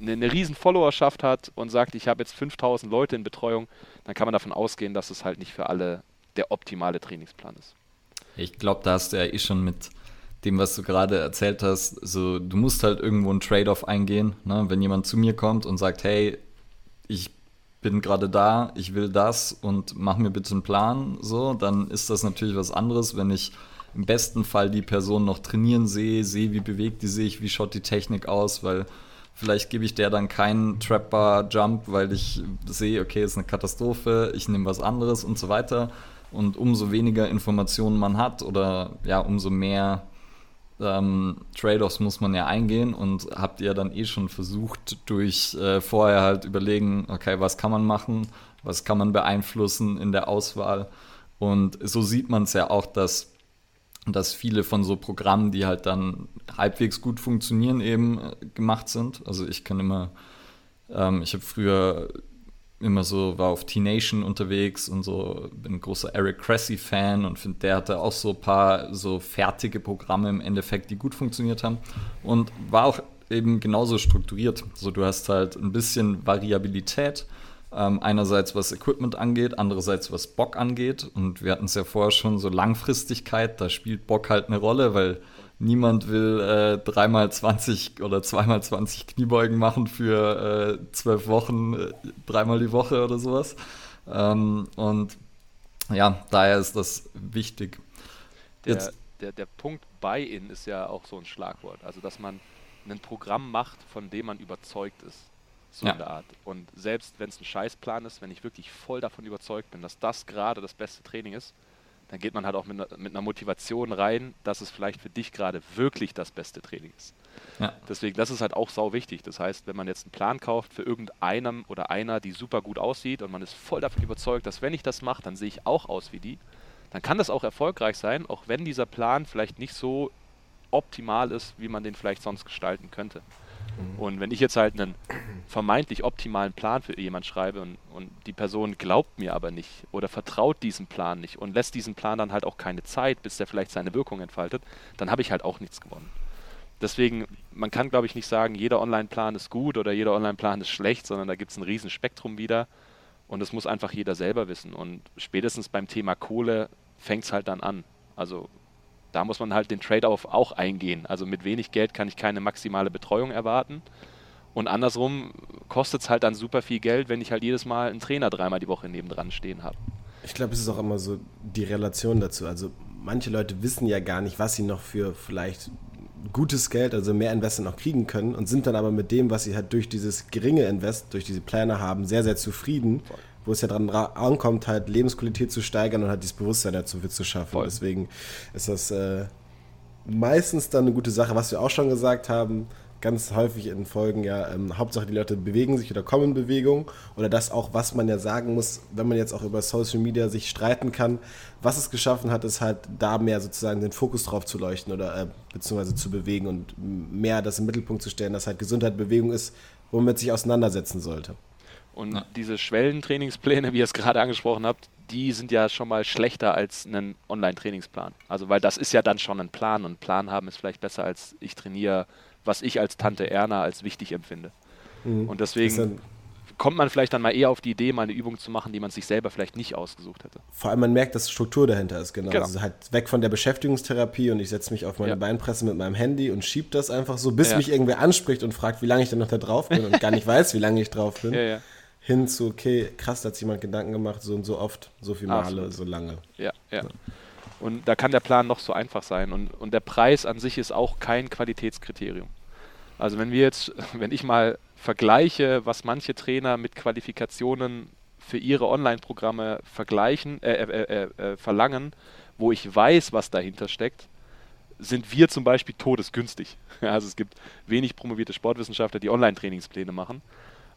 eine, eine riesen Followerschaft hat und sagt, ich habe jetzt 5000 Leute in Betreuung, dann kann man davon ausgehen, dass es halt nicht für alle der optimale Trainingsplan ist. Ich glaube, da hast du ja eh schon mit dem, was du gerade erzählt hast, so du musst halt irgendwo ein Trade-off eingehen. Ne? Wenn jemand zu mir kommt und sagt, hey, ich bin gerade da, ich will das und mach mir bitte einen Plan, so, dann ist das natürlich was anderes, wenn ich im besten Fall die Person noch trainieren sehe, sehe, wie bewegt die sich, wie schaut die Technik aus, weil Vielleicht gebe ich der dann keinen Trapper Jump, weil ich sehe, okay, ist eine Katastrophe, ich nehme was anderes und so weiter. Und umso weniger Informationen man hat oder ja, umso mehr ähm, Trade-offs muss man ja eingehen und habt ihr dann eh schon versucht, durch äh, vorher halt überlegen, okay, was kann man machen, was kann man beeinflussen in der Auswahl. Und so sieht man es ja auch, dass dass viele von so Programmen, die halt dann halbwegs gut funktionieren, eben äh, gemacht sind. Also ich kann immer, ähm, ich habe früher immer so, war auf T-Nation unterwegs und so, bin ein großer Eric Cressy-Fan und finde, der hatte auch so ein paar so fertige Programme im Endeffekt, die gut funktioniert haben und war auch eben genauso strukturiert. So, du hast halt ein bisschen Variabilität ähm, einerseits was Equipment angeht, andererseits was Bock angeht. Und wir hatten es ja vorher schon so Langfristigkeit, da spielt Bock halt eine Rolle, weil niemand will äh, dreimal 20 oder zweimal 20 Kniebeugen machen für äh, zwölf Wochen, äh, dreimal die Woche oder sowas. Ähm, und ja, daher ist das wichtig. Der, der, der Punkt Buy-in ist ja auch so ein Schlagwort. Also, dass man ein Programm macht, von dem man überzeugt ist. So ja. in der Art. Und selbst wenn es ein Scheißplan ist, wenn ich wirklich voll davon überzeugt bin, dass das gerade das beste Training ist, dann geht man halt auch mit, mit einer Motivation rein, dass es vielleicht für dich gerade wirklich das beste Training ist. Ja. Deswegen, das ist halt auch sau wichtig. Das heißt, wenn man jetzt einen Plan kauft für irgendeinem oder einer, die super gut aussieht und man ist voll davon überzeugt, dass wenn ich das mache, dann sehe ich auch aus wie die, dann kann das auch erfolgreich sein, auch wenn dieser Plan vielleicht nicht so optimal ist, wie man den vielleicht sonst gestalten könnte. Mhm. Und wenn ich jetzt halt einen vermeintlich optimalen Plan für jemand schreibe und, und die Person glaubt mir aber nicht oder vertraut diesem Plan nicht und lässt diesen Plan dann halt auch keine Zeit, bis der vielleicht seine Wirkung entfaltet, dann habe ich halt auch nichts gewonnen. Deswegen, man kann glaube ich nicht sagen, jeder Online-Plan ist gut oder jeder Online-Plan ist schlecht, sondern da gibt es ein riesen Spektrum wieder und das muss einfach jeder selber wissen. Und spätestens beim Thema Kohle fängt es halt dann an. Also da muss man halt den Trade-off auch eingehen. Also mit wenig Geld kann ich keine maximale Betreuung erwarten. Und andersrum kostet es halt dann super viel Geld, wenn ich halt jedes Mal einen Trainer dreimal die Woche nebendran stehen habe. Ich glaube, es ist auch immer so die Relation dazu. Also manche Leute wissen ja gar nicht, was sie noch für vielleicht gutes Geld, also mehr Investor noch kriegen können und sind dann aber mit dem, was sie halt durch dieses geringe Invest, durch diese Pläne haben, sehr, sehr zufrieden. Voll wo es ja dran ankommt, halt Lebensqualität zu steigern und halt dieses Bewusstsein dazu zu schaffen. Voll. Deswegen ist das äh, meistens dann eine gute Sache, was wir auch schon gesagt haben, ganz häufig in Folgen ja, ähm, Hauptsache die Leute bewegen sich oder kommen in Bewegung oder das auch, was man ja sagen muss, wenn man jetzt auch über Social Media sich streiten kann, was es geschaffen hat, ist halt da mehr sozusagen den Fokus drauf zu leuchten oder äh, beziehungsweise zu bewegen und mehr das im Mittelpunkt zu stellen, dass halt Gesundheit Bewegung ist, womit man sich auseinandersetzen sollte. Und ja. diese Schwellentrainingspläne, wie ihr es gerade angesprochen habt, die sind ja schon mal schlechter als ein Online-Trainingsplan. Also, weil das ist ja dann schon ein Plan und Plan haben ist vielleicht besser als ich trainiere, was ich als Tante Erna als wichtig empfinde. Mhm. Und deswegen kommt man vielleicht dann mal eher auf die Idee, mal eine Übung zu machen, die man sich selber vielleicht nicht ausgesucht hätte. Vor allem man merkt, dass Struktur dahinter ist, genau. genau. Also halt weg von der Beschäftigungstherapie und ich setze mich auf meine ja. Beinpresse mit meinem Handy und schiebe das einfach so, bis ja. mich irgendwer anspricht und fragt, wie lange ich denn noch da drauf bin und gar nicht weiß, wie lange ich drauf bin. Ja, hin zu, okay, krass, da hat sich jemand Gedanken gemacht, so und so oft, so viele Male, Absolut. so lange. Ja, ja. Und da kann der Plan noch so einfach sein. Und, und der Preis an sich ist auch kein Qualitätskriterium. Also wenn wir jetzt, wenn ich mal vergleiche, was manche Trainer mit Qualifikationen für ihre Online-Programme vergleichen, äh, äh, äh, äh verlangen, wo ich weiß, was dahinter steckt, sind wir zum Beispiel todesgünstig. Also es gibt wenig promovierte Sportwissenschaftler, die Online-Trainingspläne machen.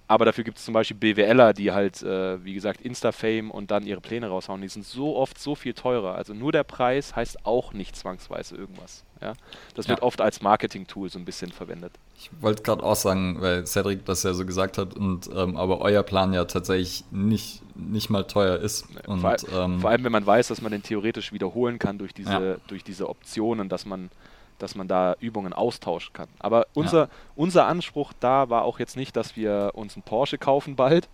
Aber dafür gibt es zum Beispiel BWLer, die halt, äh, wie gesagt, Insta-Fame und dann ihre Pläne raushauen. Die sind so oft so viel teurer. Also nur der Preis heißt auch nicht zwangsweise irgendwas. Ja? Das wird ja. oft als Marketing-Tool so ein bisschen verwendet. Ich wollte gerade auch sagen, weil Cedric das ja so gesagt hat, und ähm, aber euer Plan ja tatsächlich nicht, nicht mal teuer ist. Und, vor, ähm, vor, allem, wenn man weiß, dass man den theoretisch wiederholen kann durch diese, ja. durch diese Optionen, dass man dass man da Übungen austauschen kann. Aber unser, ja. unser Anspruch da war auch jetzt nicht, dass wir uns einen Porsche kaufen bald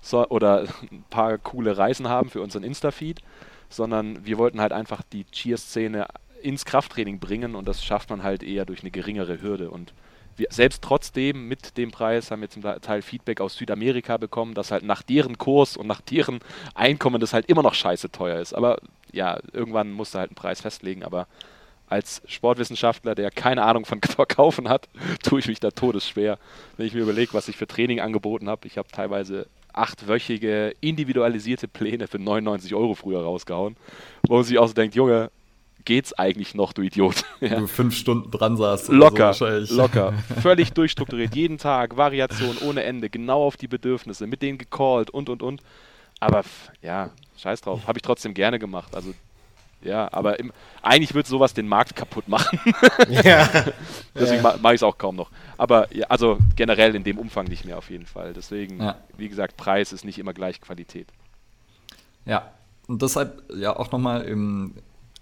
so, oder ein paar coole Reisen haben für unseren Insta-Feed, sondern wir wollten halt einfach die Cheer-Szene ins Krafttraining bringen und das schafft man halt eher durch eine geringere Hürde. Und wir, selbst trotzdem mit dem Preis haben wir zum Teil Feedback aus Südamerika bekommen, dass halt nach deren Kurs und nach deren Einkommen das halt immer noch scheiße teuer ist. Aber ja, irgendwann musst du halt einen Preis festlegen, aber als Sportwissenschaftler, der keine Ahnung von Verkaufen hat, tue ich mich da todesschwer. Wenn ich mir überlege, was ich für Training angeboten habe. Ich habe teilweise achtwöchige individualisierte Pläne für 99 Euro früher rausgehauen, wo man sich auch so denkt, Junge, geht's eigentlich noch, du Idiot? ja. Du fünf Stunden dran saßt. Locker, so locker. Völlig durchstrukturiert, jeden Tag, Variation ohne Ende, genau auf die Bedürfnisse, mit denen gecallt und, und, und. Aber ja, scheiß drauf, habe ich trotzdem gerne gemacht. Also ja, aber im, eigentlich wird sowas den Markt kaputt machen. ja. Deswegen ja. mache ich es auch kaum noch. Aber ja, also generell in dem Umfang nicht mehr auf jeden Fall. Deswegen, ja. wie gesagt, Preis ist nicht immer gleich Qualität. Ja, und deshalb ja auch nochmal im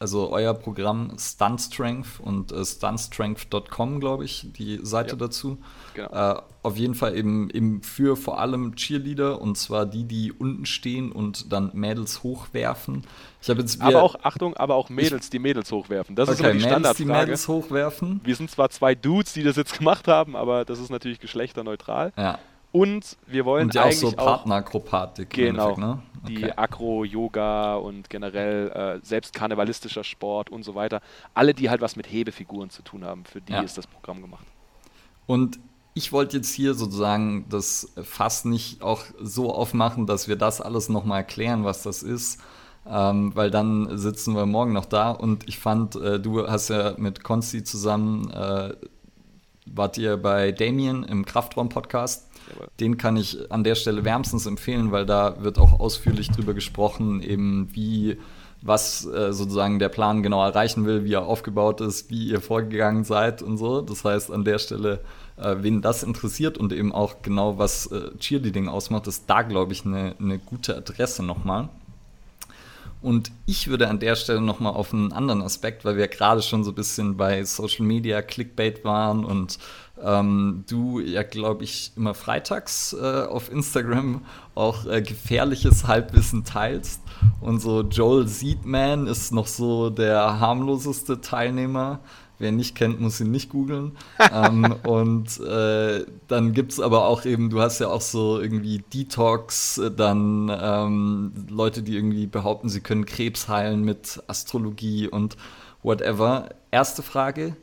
also euer Programm Stunt Strength und äh, stuntstrength.com, glaube ich, die Seite ja, dazu. Genau. Äh, auf jeden Fall eben, eben für vor allem Cheerleader und zwar die, die unten stehen und dann Mädels hochwerfen. Ich jetzt aber auch, Achtung, aber auch Mädels, die Mädels hochwerfen. Das okay, ist immer die Mädels, Standardfrage. die Mädels hochwerfen. Wir sind zwar zwei Dudes, die das jetzt gemacht haben, aber das ist natürlich geschlechterneutral. Ja. Und wir wollen und ja eigentlich auch so Partnerakrobatik. Genau. Ne? Okay. Die Akro, Yoga und generell äh, selbst karnevalistischer Sport und so weiter. Alle, die halt was mit Hebefiguren zu tun haben, für die ja. ist das Programm gemacht. Und ich wollte jetzt hier sozusagen das Fass nicht auch so aufmachen, dass wir das alles nochmal erklären, was das ist. Ähm, weil dann sitzen wir morgen noch da und ich fand, äh, du hast ja mit Konsti zusammen, äh, wart ihr bei Damien im Kraftraum-Podcast den kann ich an der Stelle wärmstens empfehlen, weil da wird auch ausführlich drüber gesprochen, eben wie was äh, sozusagen der Plan genau erreichen will, wie er aufgebaut ist, wie ihr vorgegangen seid und so. Das heißt, an der Stelle, äh, wen das interessiert und eben auch genau, was äh, Cheerleading ausmacht, ist da, glaube ich, eine, eine gute Adresse nochmal. Und ich würde an der Stelle nochmal auf einen anderen Aspekt, weil wir gerade schon so ein bisschen bei Social Media Clickbait waren und ähm, du ja, glaube ich, immer freitags äh, auf Instagram auch äh, gefährliches Halbwissen teilst. Und so Joel Seedman ist noch so der harmloseste Teilnehmer. Wer ihn nicht kennt, muss ihn nicht googeln. ähm, und äh, dann gibt es aber auch eben, du hast ja auch so irgendwie Detox, dann ähm, Leute, die irgendwie behaupten, sie können Krebs heilen mit Astrologie und whatever. Erste Frage,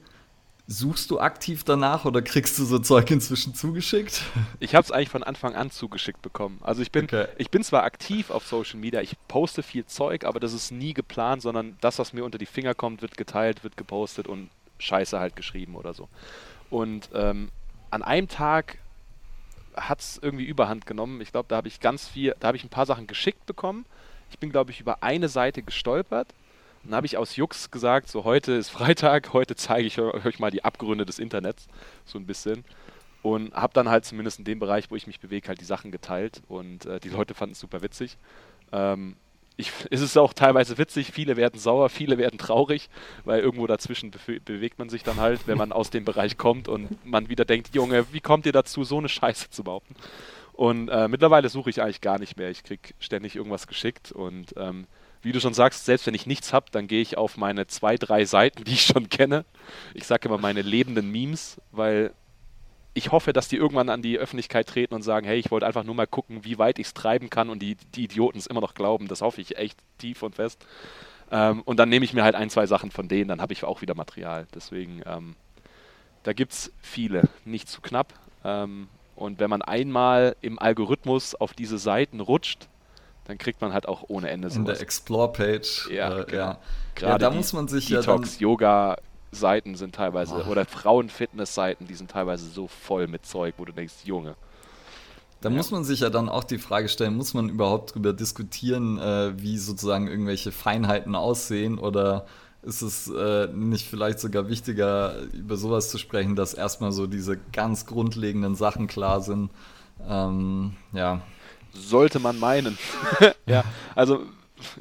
Suchst du aktiv danach oder kriegst du so Zeug inzwischen zugeschickt? Ich habe es eigentlich von Anfang an zugeschickt bekommen. Also ich bin, okay. ich bin zwar aktiv auf Social Media, ich poste viel Zeug, aber das ist nie geplant, sondern das, was mir unter die Finger kommt, wird geteilt, wird gepostet und Scheiße halt geschrieben oder so. Und ähm, an einem Tag hat es irgendwie Überhand genommen. Ich glaube, da habe ich ganz viel, da habe ich ein paar Sachen geschickt bekommen. Ich bin, glaube ich, über eine Seite gestolpert dann habe ich aus Jux gesagt, so heute ist Freitag, heute zeige ich euch mal die Abgründe des Internets, so ein bisschen. Und habe dann halt zumindest in dem Bereich, wo ich mich bewege, halt die Sachen geteilt und äh, die Leute fanden es super witzig. Ähm, ich, es ist auch teilweise witzig, viele werden sauer, viele werden traurig, weil irgendwo dazwischen be bewegt man sich dann halt, wenn man aus dem Bereich kommt und man wieder denkt, Junge, wie kommt ihr dazu, so eine Scheiße zu behaupten? Und äh, mittlerweile suche ich eigentlich gar nicht mehr. Ich kriege ständig irgendwas geschickt und ähm, wie du schon sagst, selbst wenn ich nichts habe, dann gehe ich auf meine zwei, drei Seiten, die ich schon kenne. Ich sage immer meine lebenden Memes, weil ich hoffe, dass die irgendwann an die Öffentlichkeit treten und sagen, hey, ich wollte einfach nur mal gucken, wie weit ich es treiben kann und die, die Idioten es immer noch glauben. Das hoffe ich echt tief und fest. Ähm, und dann nehme ich mir halt ein, zwei Sachen von denen, dann habe ich auch wieder Material. Deswegen, ähm, da gibt es viele, nicht zu knapp. Ähm, und wenn man einmal im Algorithmus auf diese Seiten rutscht, dann kriegt man halt auch ohne Ende sowas. In der Explore-Page. Ja, äh, genau. ja. Gerade ja, da muss man sich Detox, ja Yoga Seiten sind teilweise oh. oder Frauenfitness Seiten, die sind teilweise so voll mit Zeug, wo du denkst, Junge. Da ja. muss man sich ja dann auch die Frage stellen, muss man überhaupt darüber diskutieren, äh, wie sozusagen irgendwelche Feinheiten aussehen oder ist es äh, nicht vielleicht sogar wichtiger, über sowas zu sprechen, dass erstmal so diese ganz grundlegenden Sachen klar sind? Ähm, ja. Sollte man meinen. ja, also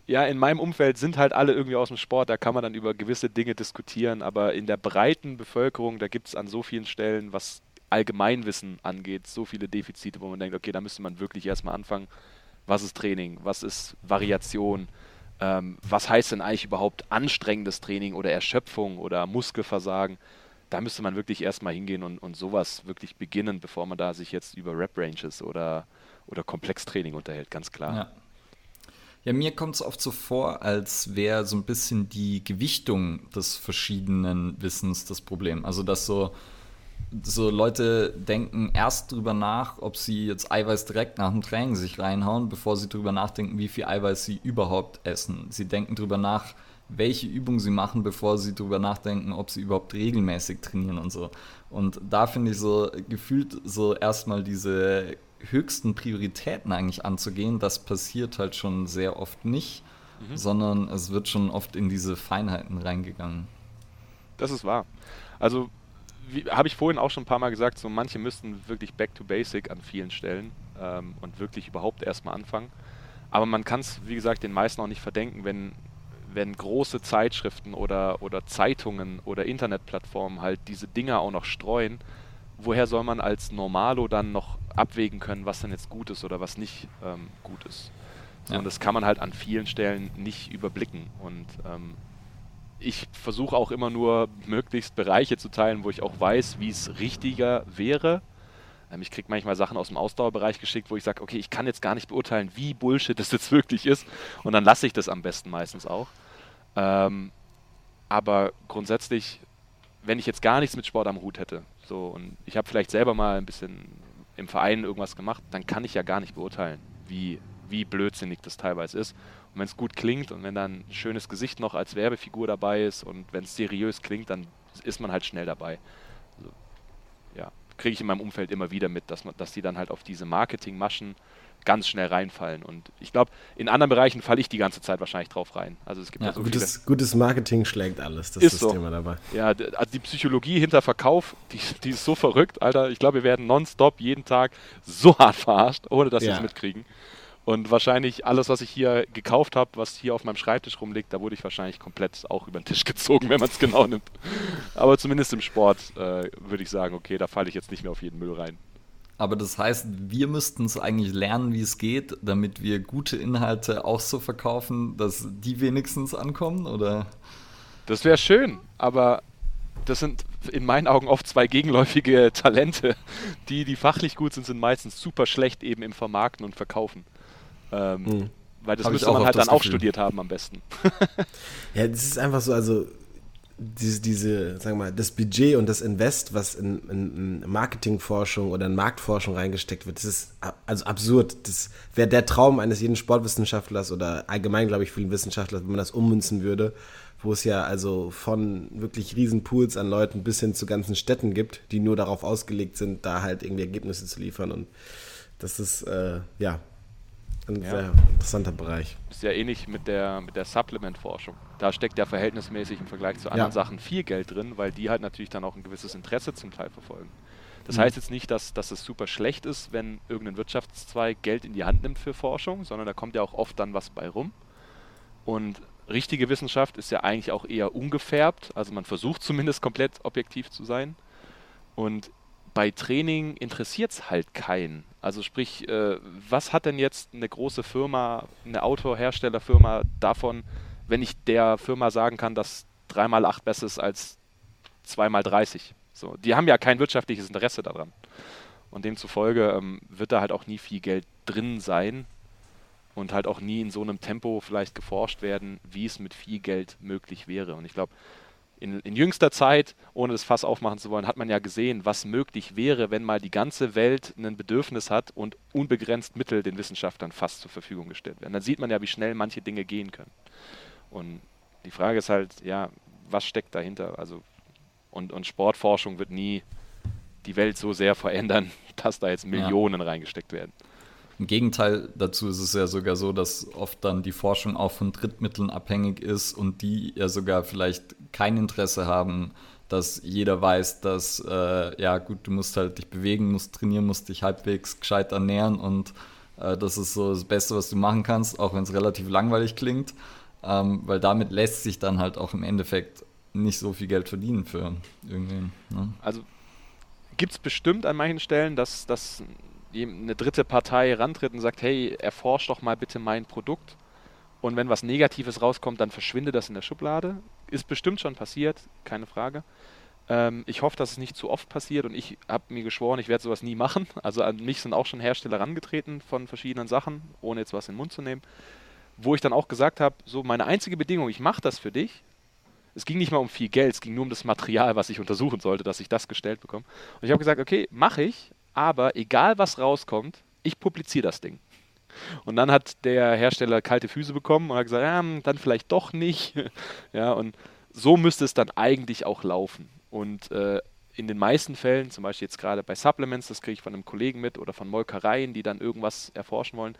ja, in meinem Umfeld sind halt alle irgendwie aus dem Sport, da kann man dann über gewisse Dinge diskutieren, aber in der breiten Bevölkerung, da gibt es an so vielen Stellen, was Allgemeinwissen angeht, so viele Defizite, wo man denkt, okay, da müsste man wirklich erstmal anfangen. Was ist Training? Was ist Variation? Ähm, was heißt denn eigentlich überhaupt anstrengendes Training oder Erschöpfung oder Muskelversagen? Da müsste man wirklich erstmal hingehen und, und sowas wirklich beginnen, bevor man da sich jetzt über Rep-Ranges oder oder Komplextraining unterhält, ganz klar. Ja. Ja, mir kommt es oft so vor, als wäre so ein bisschen die Gewichtung des verschiedenen Wissens das Problem. Also, dass so, so Leute denken erst drüber nach, ob sie jetzt Eiweiß direkt nach dem Training sich reinhauen, bevor sie drüber nachdenken, wie viel Eiweiß sie überhaupt essen. Sie denken drüber nach, welche Übungen sie machen, bevor sie drüber nachdenken, ob sie überhaupt regelmäßig trainieren und so. Und da finde ich so gefühlt so erstmal diese höchsten Prioritäten eigentlich anzugehen, das passiert halt schon sehr oft nicht, mhm. sondern es wird schon oft in diese Feinheiten reingegangen. Das ist wahr. Also habe ich vorhin auch schon ein paar Mal gesagt, so manche müssten wirklich back to basic an vielen Stellen ähm, und wirklich überhaupt erstmal anfangen. Aber man kann es, wie gesagt, den meisten auch nicht verdenken, wenn, wenn große Zeitschriften oder, oder Zeitungen oder Internetplattformen halt diese Dinger auch noch streuen, woher soll man als Normalo dann noch abwägen können, was denn jetzt gut ist oder was nicht ähm, gut ist? So, ja. Und das kann man halt an vielen Stellen nicht überblicken. Und ähm, ich versuche auch immer nur möglichst Bereiche zu teilen, wo ich auch weiß, wie es richtiger wäre. Ähm, ich kriege manchmal Sachen aus dem Ausdauerbereich geschickt, wo ich sage, okay, ich kann jetzt gar nicht beurteilen, wie Bullshit das jetzt wirklich ist. Und dann lasse ich das am besten meistens auch. Ähm, aber grundsätzlich, wenn ich jetzt gar nichts mit Sport am Hut hätte, so, und ich habe vielleicht selber mal ein bisschen im Verein irgendwas gemacht, dann kann ich ja gar nicht beurteilen, wie, wie blödsinnig das teilweise ist. Und wenn es gut klingt und wenn dann ein schönes Gesicht noch als Werbefigur dabei ist und wenn es seriös klingt, dann ist man halt schnell dabei. Also, ja, kriege ich in meinem Umfeld immer wieder mit, dass, man, dass die dann halt auf diese Marketingmaschen ganz schnell reinfallen. Und ich glaube, in anderen Bereichen falle ich die ganze Zeit wahrscheinlich drauf rein. Also es gibt ja, ja so gutes, viele. gutes Marketing schlägt alles, das ist, ist das so. Thema dabei. Ja, also die Psychologie hinter Verkauf, die, die ist so verrückt, Alter. Ich glaube, wir werden nonstop jeden Tag so hart verarscht, ohne dass ja. wir es mitkriegen. Und wahrscheinlich alles, was ich hier gekauft habe, was hier auf meinem Schreibtisch rumliegt, da wurde ich wahrscheinlich komplett auch über den Tisch gezogen, wenn man es genau nimmt. Aber zumindest im Sport äh, würde ich sagen, okay, da falle ich jetzt nicht mehr auf jeden Müll rein. Aber das heißt, wir müssten es eigentlich lernen, wie es geht, damit wir gute Inhalte auch so verkaufen, dass die wenigstens ankommen, oder? Das wäre schön, aber das sind in meinen Augen oft zwei gegenläufige Talente. Die, die fachlich gut sind, sind meistens super schlecht eben im Vermarkten und Verkaufen. Ähm, hm. Weil das Hab müsste man halt dann Gefühl. auch studiert haben am besten. ja, das ist einfach so, also diese, diese, sagen wir mal, das Budget und das Invest, was in, in, in, Marketingforschung oder in Marktforschung reingesteckt wird, das ist also absurd. Das wäre der Traum eines jeden Sportwissenschaftlers oder allgemein, glaube ich, vielen Wissenschaftlers, wenn man das ummünzen würde, wo es ja also von wirklich riesen Pools an Leuten bis hin zu ganzen Städten gibt, die nur darauf ausgelegt sind, da halt irgendwie Ergebnisse zu liefern. Und das ist, äh, ja, ein ja. sehr interessanter Bereich. Ist ja ähnlich mit der, mit der Supplement-Forschung. Da steckt ja verhältnismäßig im Vergleich zu anderen ja. Sachen viel Geld drin, weil die halt natürlich dann auch ein gewisses Interesse zum Teil verfolgen. Das mhm. heißt jetzt nicht, dass, dass es super schlecht ist, wenn irgendein Wirtschaftszweig Geld in die Hand nimmt für Forschung, sondern da kommt ja auch oft dann was bei rum. Und richtige Wissenschaft ist ja eigentlich auch eher ungefärbt, also man versucht zumindest komplett objektiv zu sein. Und bei Training interessiert es halt keinen. Also sprich, äh, was hat denn jetzt eine große Firma, eine Autoherstellerfirma davon, wenn ich der Firma sagen kann, dass 3x8 besser ist als 2x30? So, die haben ja kein wirtschaftliches Interesse daran. Und demzufolge ähm, wird da halt auch nie viel Geld drin sein und halt auch nie in so einem Tempo vielleicht geforscht werden, wie es mit viel Geld möglich wäre. Und ich glaube, in, in, jüngster Zeit, ohne das Fass aufmachen zu wollen, hat man ja gesehen, was möglich wäre, wenn mal die ganze Welt ein Bedürfnis hat und unbegrenzt Mittel den Wissenschaftlern fast zur Verfügung gestellt werden. Dann sieht man ja, wie schnell manche Dinge gehen können. Und die Frage ist halt, ja, was steckt dahinter? Also, und, und Sportforschung wird nie die Welt so sehr verändern, dass da jetzt Millionen ja. reingesteckt werden. Im Gegenteil dazu ist es ja sogar so, dass oft dann die Forschung auch von Drittmitteln abhängig ist und die ja sogar vielleicht kein Interesse haben, dass jeder weiß, dass, äh, ja gut, du musst halt dich bewegen, musst trainieren, musst dich halbwegs gescheit ernähren und äh, das ist so das Beste, was du machen kannst, auch wenn es relativ langweilig klingt, ähm, weil damit lässt sich dann halt auch im Endeffekt nicht so viel Geld verdienen für irgendwen. Ne? Also gibt es bestimmt an manchen Stellen, dass, dass eine dritte Partei rantritt und sagt, hey, erforsch doch mal bitte mein Produkt. Und wenn was Negatives rauskommt, dann verschwindet das in der Schublade. Ist bestimmt schon passiert, keine Frage. Ähm, ich hoffe, dass es nicht zu oft passiert und ich habe mir geschworen, ich werde sowas nie machen. Also an mich sind auch schon Hersteller rangetreten von verschiedenen Sachen, ohne jetzt was in den Mund zu nehmen. Wo ich dann auch gesagt habe, so meine einzige Bedingung, ich mache das für dich. Es ging nicht mal um viel Geld, es ging nur um das Material, was ich untersuchen sollte, dass ich das gestellt bekomme. Und ich habe gesagt, okay, mache ich, aber egal was rauskommt, ich publiziere das Ding. Und dann hat der Hersteller kalte Füße bekommen und hat gesagt, ja, dann vielleicht doch nicht. ja, und so müsste es dann eigentlich auch laufen. Und äh, in den meisten Fällen, zum Beispiel jetzt gerade bei Supplements, das kriege ich von einem Kollegen mit oder von Molkereien, die dann irgendwas erforschen wollen,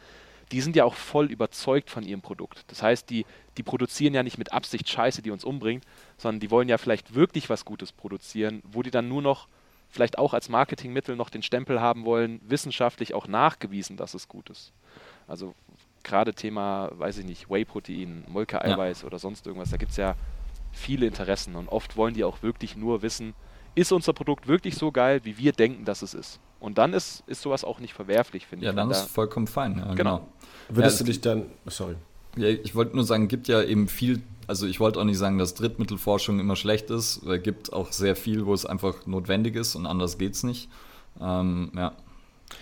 die sind ja auch voll überzeugt von ihrem Produkt. Das heißt, die, die produzieren ja nicht mit Absicht Scheiße, die uns umbringt, sondern die wollen ja vielleicht wirklich was Gutes produzieren, wo die dann nur noch vielleicht auch als Marketingmittel noch den Stempel haben wollen, wissenschaftlich auch nachgewiesen, dass es gut ist. Also gerade Thema, weiß ich nicht, Whey-Protein, Molke-Eiweiß ja. oder sonst irgendwas, da gibt es ja viele Interessen und oft wollen die auch wirklich nur wissen, ist unser Produkt wirklich so geil, wie wir denken, dass es ist. Und dann ist, ist sowas auch nicht verwerflich, finde ja, ich. Ja, dann ist es vollkommen fein. Ja, genau. genau. Würdest ja, du dich dann, sorry. Ja, ich wollte nur sagen, gibt ja eben viel also ich wollte auch nicht sagen, dass Drittmittelforschung immer schlecht ist. Es gibt auch sehr viel, wo es einfach notwendig ist und anders geht es nicht. Ähm, ja.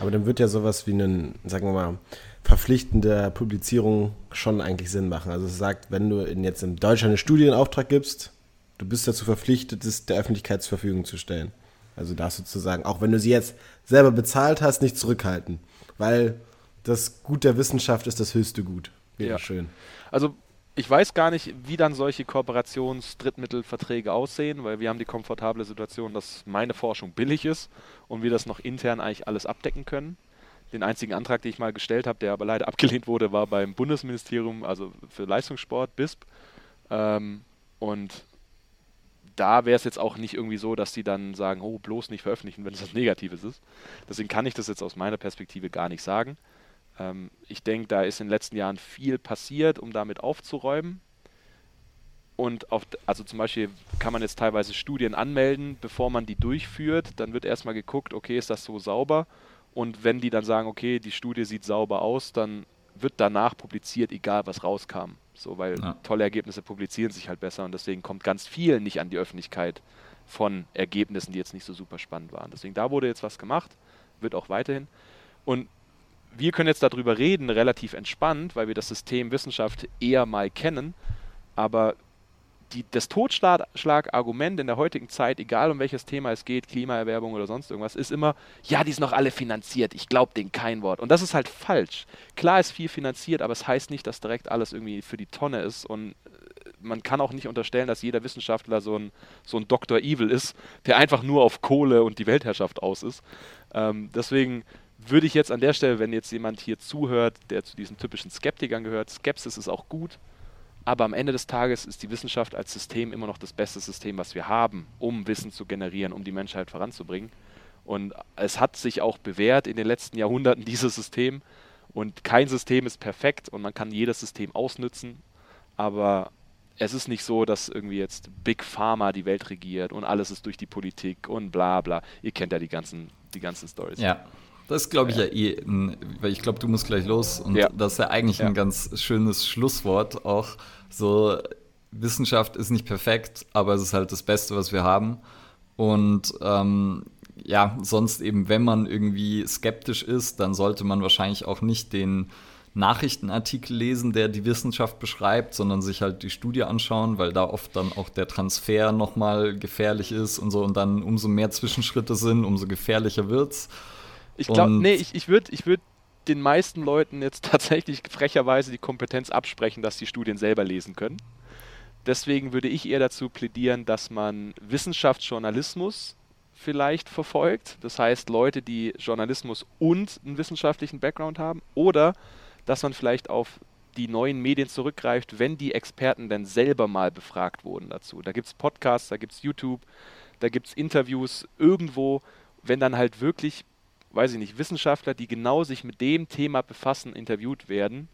Aber dann wird ja sowas wie ein, sagen wir mal, verpflichtende Publizierung schon eigentlich Sinn machen. Also es sagt, wenn du in jetzt in Deutschland eine Studie in Auftrag gibst, du bist dazu verpflichtet, es der Öffentlichkeit zur Verfügung zu stellen. Also darfst du sozusagen, auch wenn du sie jetzt selber bezahlt hast, nicht zurückhalten. Weil das Gut der Wissenschaft ist das höchste Gut. Wäre ja. schön. Also ich weiß gar nicht, wie dann solche Kooperations-Drittmittelverträge aussehen, weil wir haben die komfortable Situation, dass meine Forschung billig ist und wir das noch intern eigentlich alles abdecken können. Den einzigen Antrag, den ich mal gestellt habe, der aber leider abgelehnt wurde, war beim Bundesministerium, also für Leistungssport, BISP. Ähm, und da wäre es jetzt auch nicht irgendwie so, dass die dann sagen, oh, bloß nicht veröffentlichen, wenn es was Negatives ist. Deswegen kann ich das jetzt aus meiner Perspektive gar nicht sagen. Ähm, ich denke, da ist in den letzten Jahren viel passiert, um damit aufzuräumen. Und auf, also zum Beispiel kann man jetzt teilweise Studien anmelden, bevor man die durchführt. Dann wird erstmal geguckt, okay, ist das so sauber? Und wenn die dann sagen, okay, die Studie sieht sauber aus, dann wird danach publiziert, egal was rauskam. So, weil ja. tolle Ergebnisse publizieren sich halt besser und deswegen kommt ganz viel nicht an die Öffentlichkeit von Ergebnissen, die jetzt nicht so super spannend waren. Deswegen da wurde jetzt was gemacht, wird auch weiterhin. Und wir können jetzt darüber reden, relativ entspannt, weil wir das System Wissenschaft eher mal kennen. Aber die, das Totschlagargument in der heutigen Zeit, egal um welches Thema es geht, Klimaerwerbung oder sonst irgendwas, ist immer, ja, die sind noch alle finanziert, ich glaube denen kein Wort. Und das ist halt falsch. Klar ist viel finanziert, aber es heißt nicht, dass direkt alles irgendwie für die Tonne ist. Und äh, man kann auch nicht unterstellen, dass jeder Wissenschaftler so ein, so ein Dr. Evil ist, der einfach nur auf Kohle und die Weltherrschaft aus ist. Ähm, deswegen würde ich jetzt an der Stelle, wenn jetzt jemand hier zuhört, der zu diesen typischen Skeptikern gehört, Skepsis ist auch gut aber am Ende des Tages ist die Wissenschaft als System immer noch das beste System, was wir haben, um Wissen zu generieren, um die Menschheit voranzubringen. Und es hat sich auch bewährt in den letzten Jahrhunderten, dieses System. Und kein System ist perfekt und man kann jedes System ausnützen. Aber es ist nicht so, dass irgendwie jetzt Big Pharma die Welt regiert und alles ist durch die Politik und bla bla. Ihr kennt ja die ganzen, die ganzen Stories. Ja. Das glaube ich ja, ja eh, weil ich glaube, du musst gleich los und ja. das ist ja eigentlich ja. ein ganz schönes Schlusswort auch. So, Wissenschaft ist nicht perfekt, aber es ist halt das Beste, was wir haben. Und ähm, ja, sonst eben, wenn man irgendwie skeptisch ist, dann sollte man wahrscheinlich auch nicht den Nachrichtenartikel lesen, der die Wissenschaft beschreibt, sondern sich halt die Studie anschauen, weil da oft dann auch der Transfer nochmal gefährlich ist und so und dann umso mehr Zwischenschritte sind, umso gefährlicher wird's. Ich glaube, nee, ich, ich würde ich würd den meisten Leuten jetzt tatsächlich frecherweise die Kompetenz absprechen, dass sie Studien selber lesen können. Deswegen würde ich eher dazu plädieren, dass man Wissenschaftsjournalismus vielleicht verfolgt. Das heißt, Leute, die Journalismus und einen wissenschaftlichen Background haben. Oder dass man vielleicht auf die neuen Medien zurückgreift, wenn die Experten dann selber mal befragt wurden dazu. Da gibt es Podcasts, da gibt es YouTube, da gibt es Interviews irgendwo, wenn dann halt wirklich weiß ich nicht, Wissenschaftler, die genau sich mit dem Thema befassen, interviewt werden.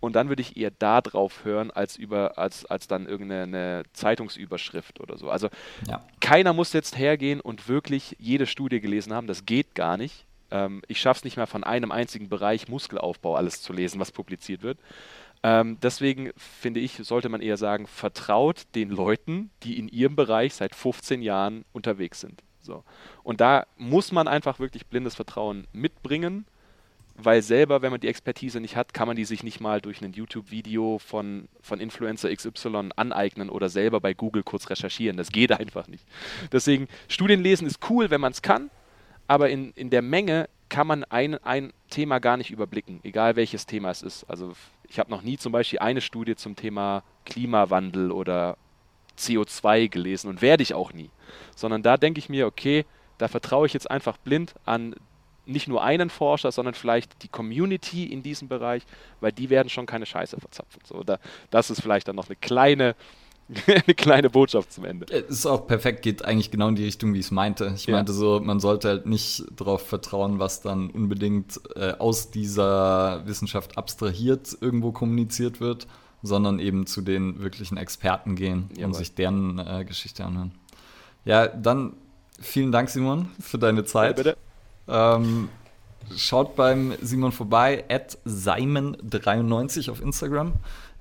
Und dann würde ich eher da drauf hören, als über, als, als dann irgendeine Zeitungsüberschrift oder so. Also ja. keiner muss jetzt hergehen und wirklich jede Studie gelesen haben. Das geht gar nicht. Ähm, ich schaffe es nicht mehr von einem einzigen Bereich Muskelaufbau alles zu lesen, was publiziert wird. Ähm, deswegen finde ich, sollte man eher sagen, vertraut den Leuten, die in ihrem Bereich seit 15 Jahren unterwegs sind. So. Und da muss man einfach wirklich blindes Vertrauen mitbringen, weil selber, wenn man die Expertise nicht hat, kann man die sich nicht mal durch ein YouTube-Video von, von Influencer XY aneignen oder selber bei Google kurz recherchieren. Das geht einfach nicht. Deswegen, Studien lesen ist cool, wenn man es kann, aber in, in der Menge kann man ein, ein Thema gar nicht überblicken, egal welches Thema es ist. Also ich habe noch nie zum Beispiel eine Studie zum Thema Klimawandel oder CO2 gelesen und werde ich auch nie. Sondern da denke ich mir, okay, da vertraue ich jetzt einfach blind an nicht nur einen Forscher, sondern vielleicht die Community in diesem Bereich, weil die werden schon keine Scheiße verzapfen. So, da, das ist vielleicht dann noch eine kleine, eine kleine Botschaft zum Ende. Ist auch perfekt, geht eigentlich genau in die Richtung, wie ich es meinte. Ich ja. meinte so, man sollte halt nicht darauf vertrauen, was dann unbedingt äh, aus dieser Wissenschaft abstrahiert irgendwo kommuniziert wird, sondern eben zu den wirklichen Experten gehen Jawohl. und sich deren äh, Geschichte anhören. Ja, dann vielen Dank, Simon, für deine Zeit. Ja, bitte. Ähm, schaut beim Simon vorbei, at Simon93 auf Instagram.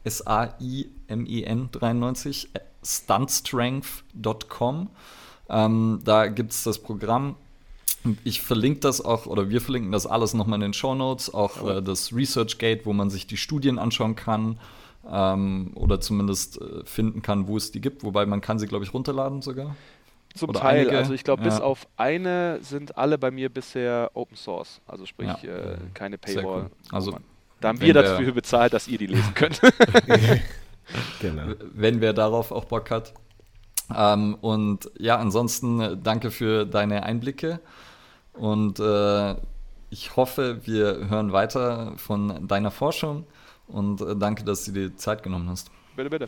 S-A-I-M-E-N 93, stuntstrength.com. Ähm, da gibt es das Programm. Ich verlinke das auch, oder wir verlinken das alles nochmal in den Show Notes, auch äh, das ResearchGate, wo man sich die Studien anschauen kann ähm, oder zumindest äh, finden kann, wo es die gibt. Wobei man kann sie, glaube ich, runterladen sogar. Zum Oder Teil, einige, also ich glaube, ja. bis auf eine sind alle bei mir bisher Open Source, also sprich ja. äh, keine Paywall. Cool. Also da haben wir dafür bezahlt, dass ihr die lesen könnt. genau. Wenn wer darauf auch Bock hat. Ähm, und ja, ansonsten äh, danke für deine Einblicke und äh, ich hoffe, wir hören weiter von deiner Forschung und äh, danke, dass du dir Zeit genommen hast. Bitte, bitte.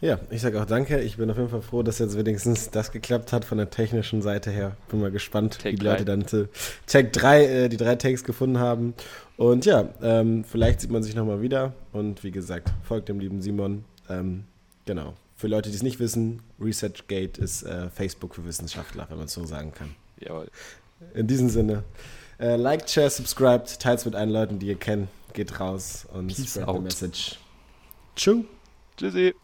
Ja, ich sage auch danke. Ich bin auf jeden Fall froh, dass jetzt wenigstens das geklappt hat von der technischen Seite her. Bin mal gespannt, Take wie die Leute dann zu Tag 3, äh, die drei Takes gefunden haben. Und ja, ähm, vielleicht sieht man sich nochmal wieder. Und wie gesagt, folgt dem lieben Simon. Ähm, genau. Für Leute, die es nicht wissen, ResearchGate ist äh, Facebook für Wissenschaftler, wenn man es so sagen kann. Jawohl. In diesem Sinne, äh, liked, share, subscribed, teilt es mit allen Leuten, die ihr kennt. Geht raus und Peace spread out. the message. Tschüss. Tschüssi.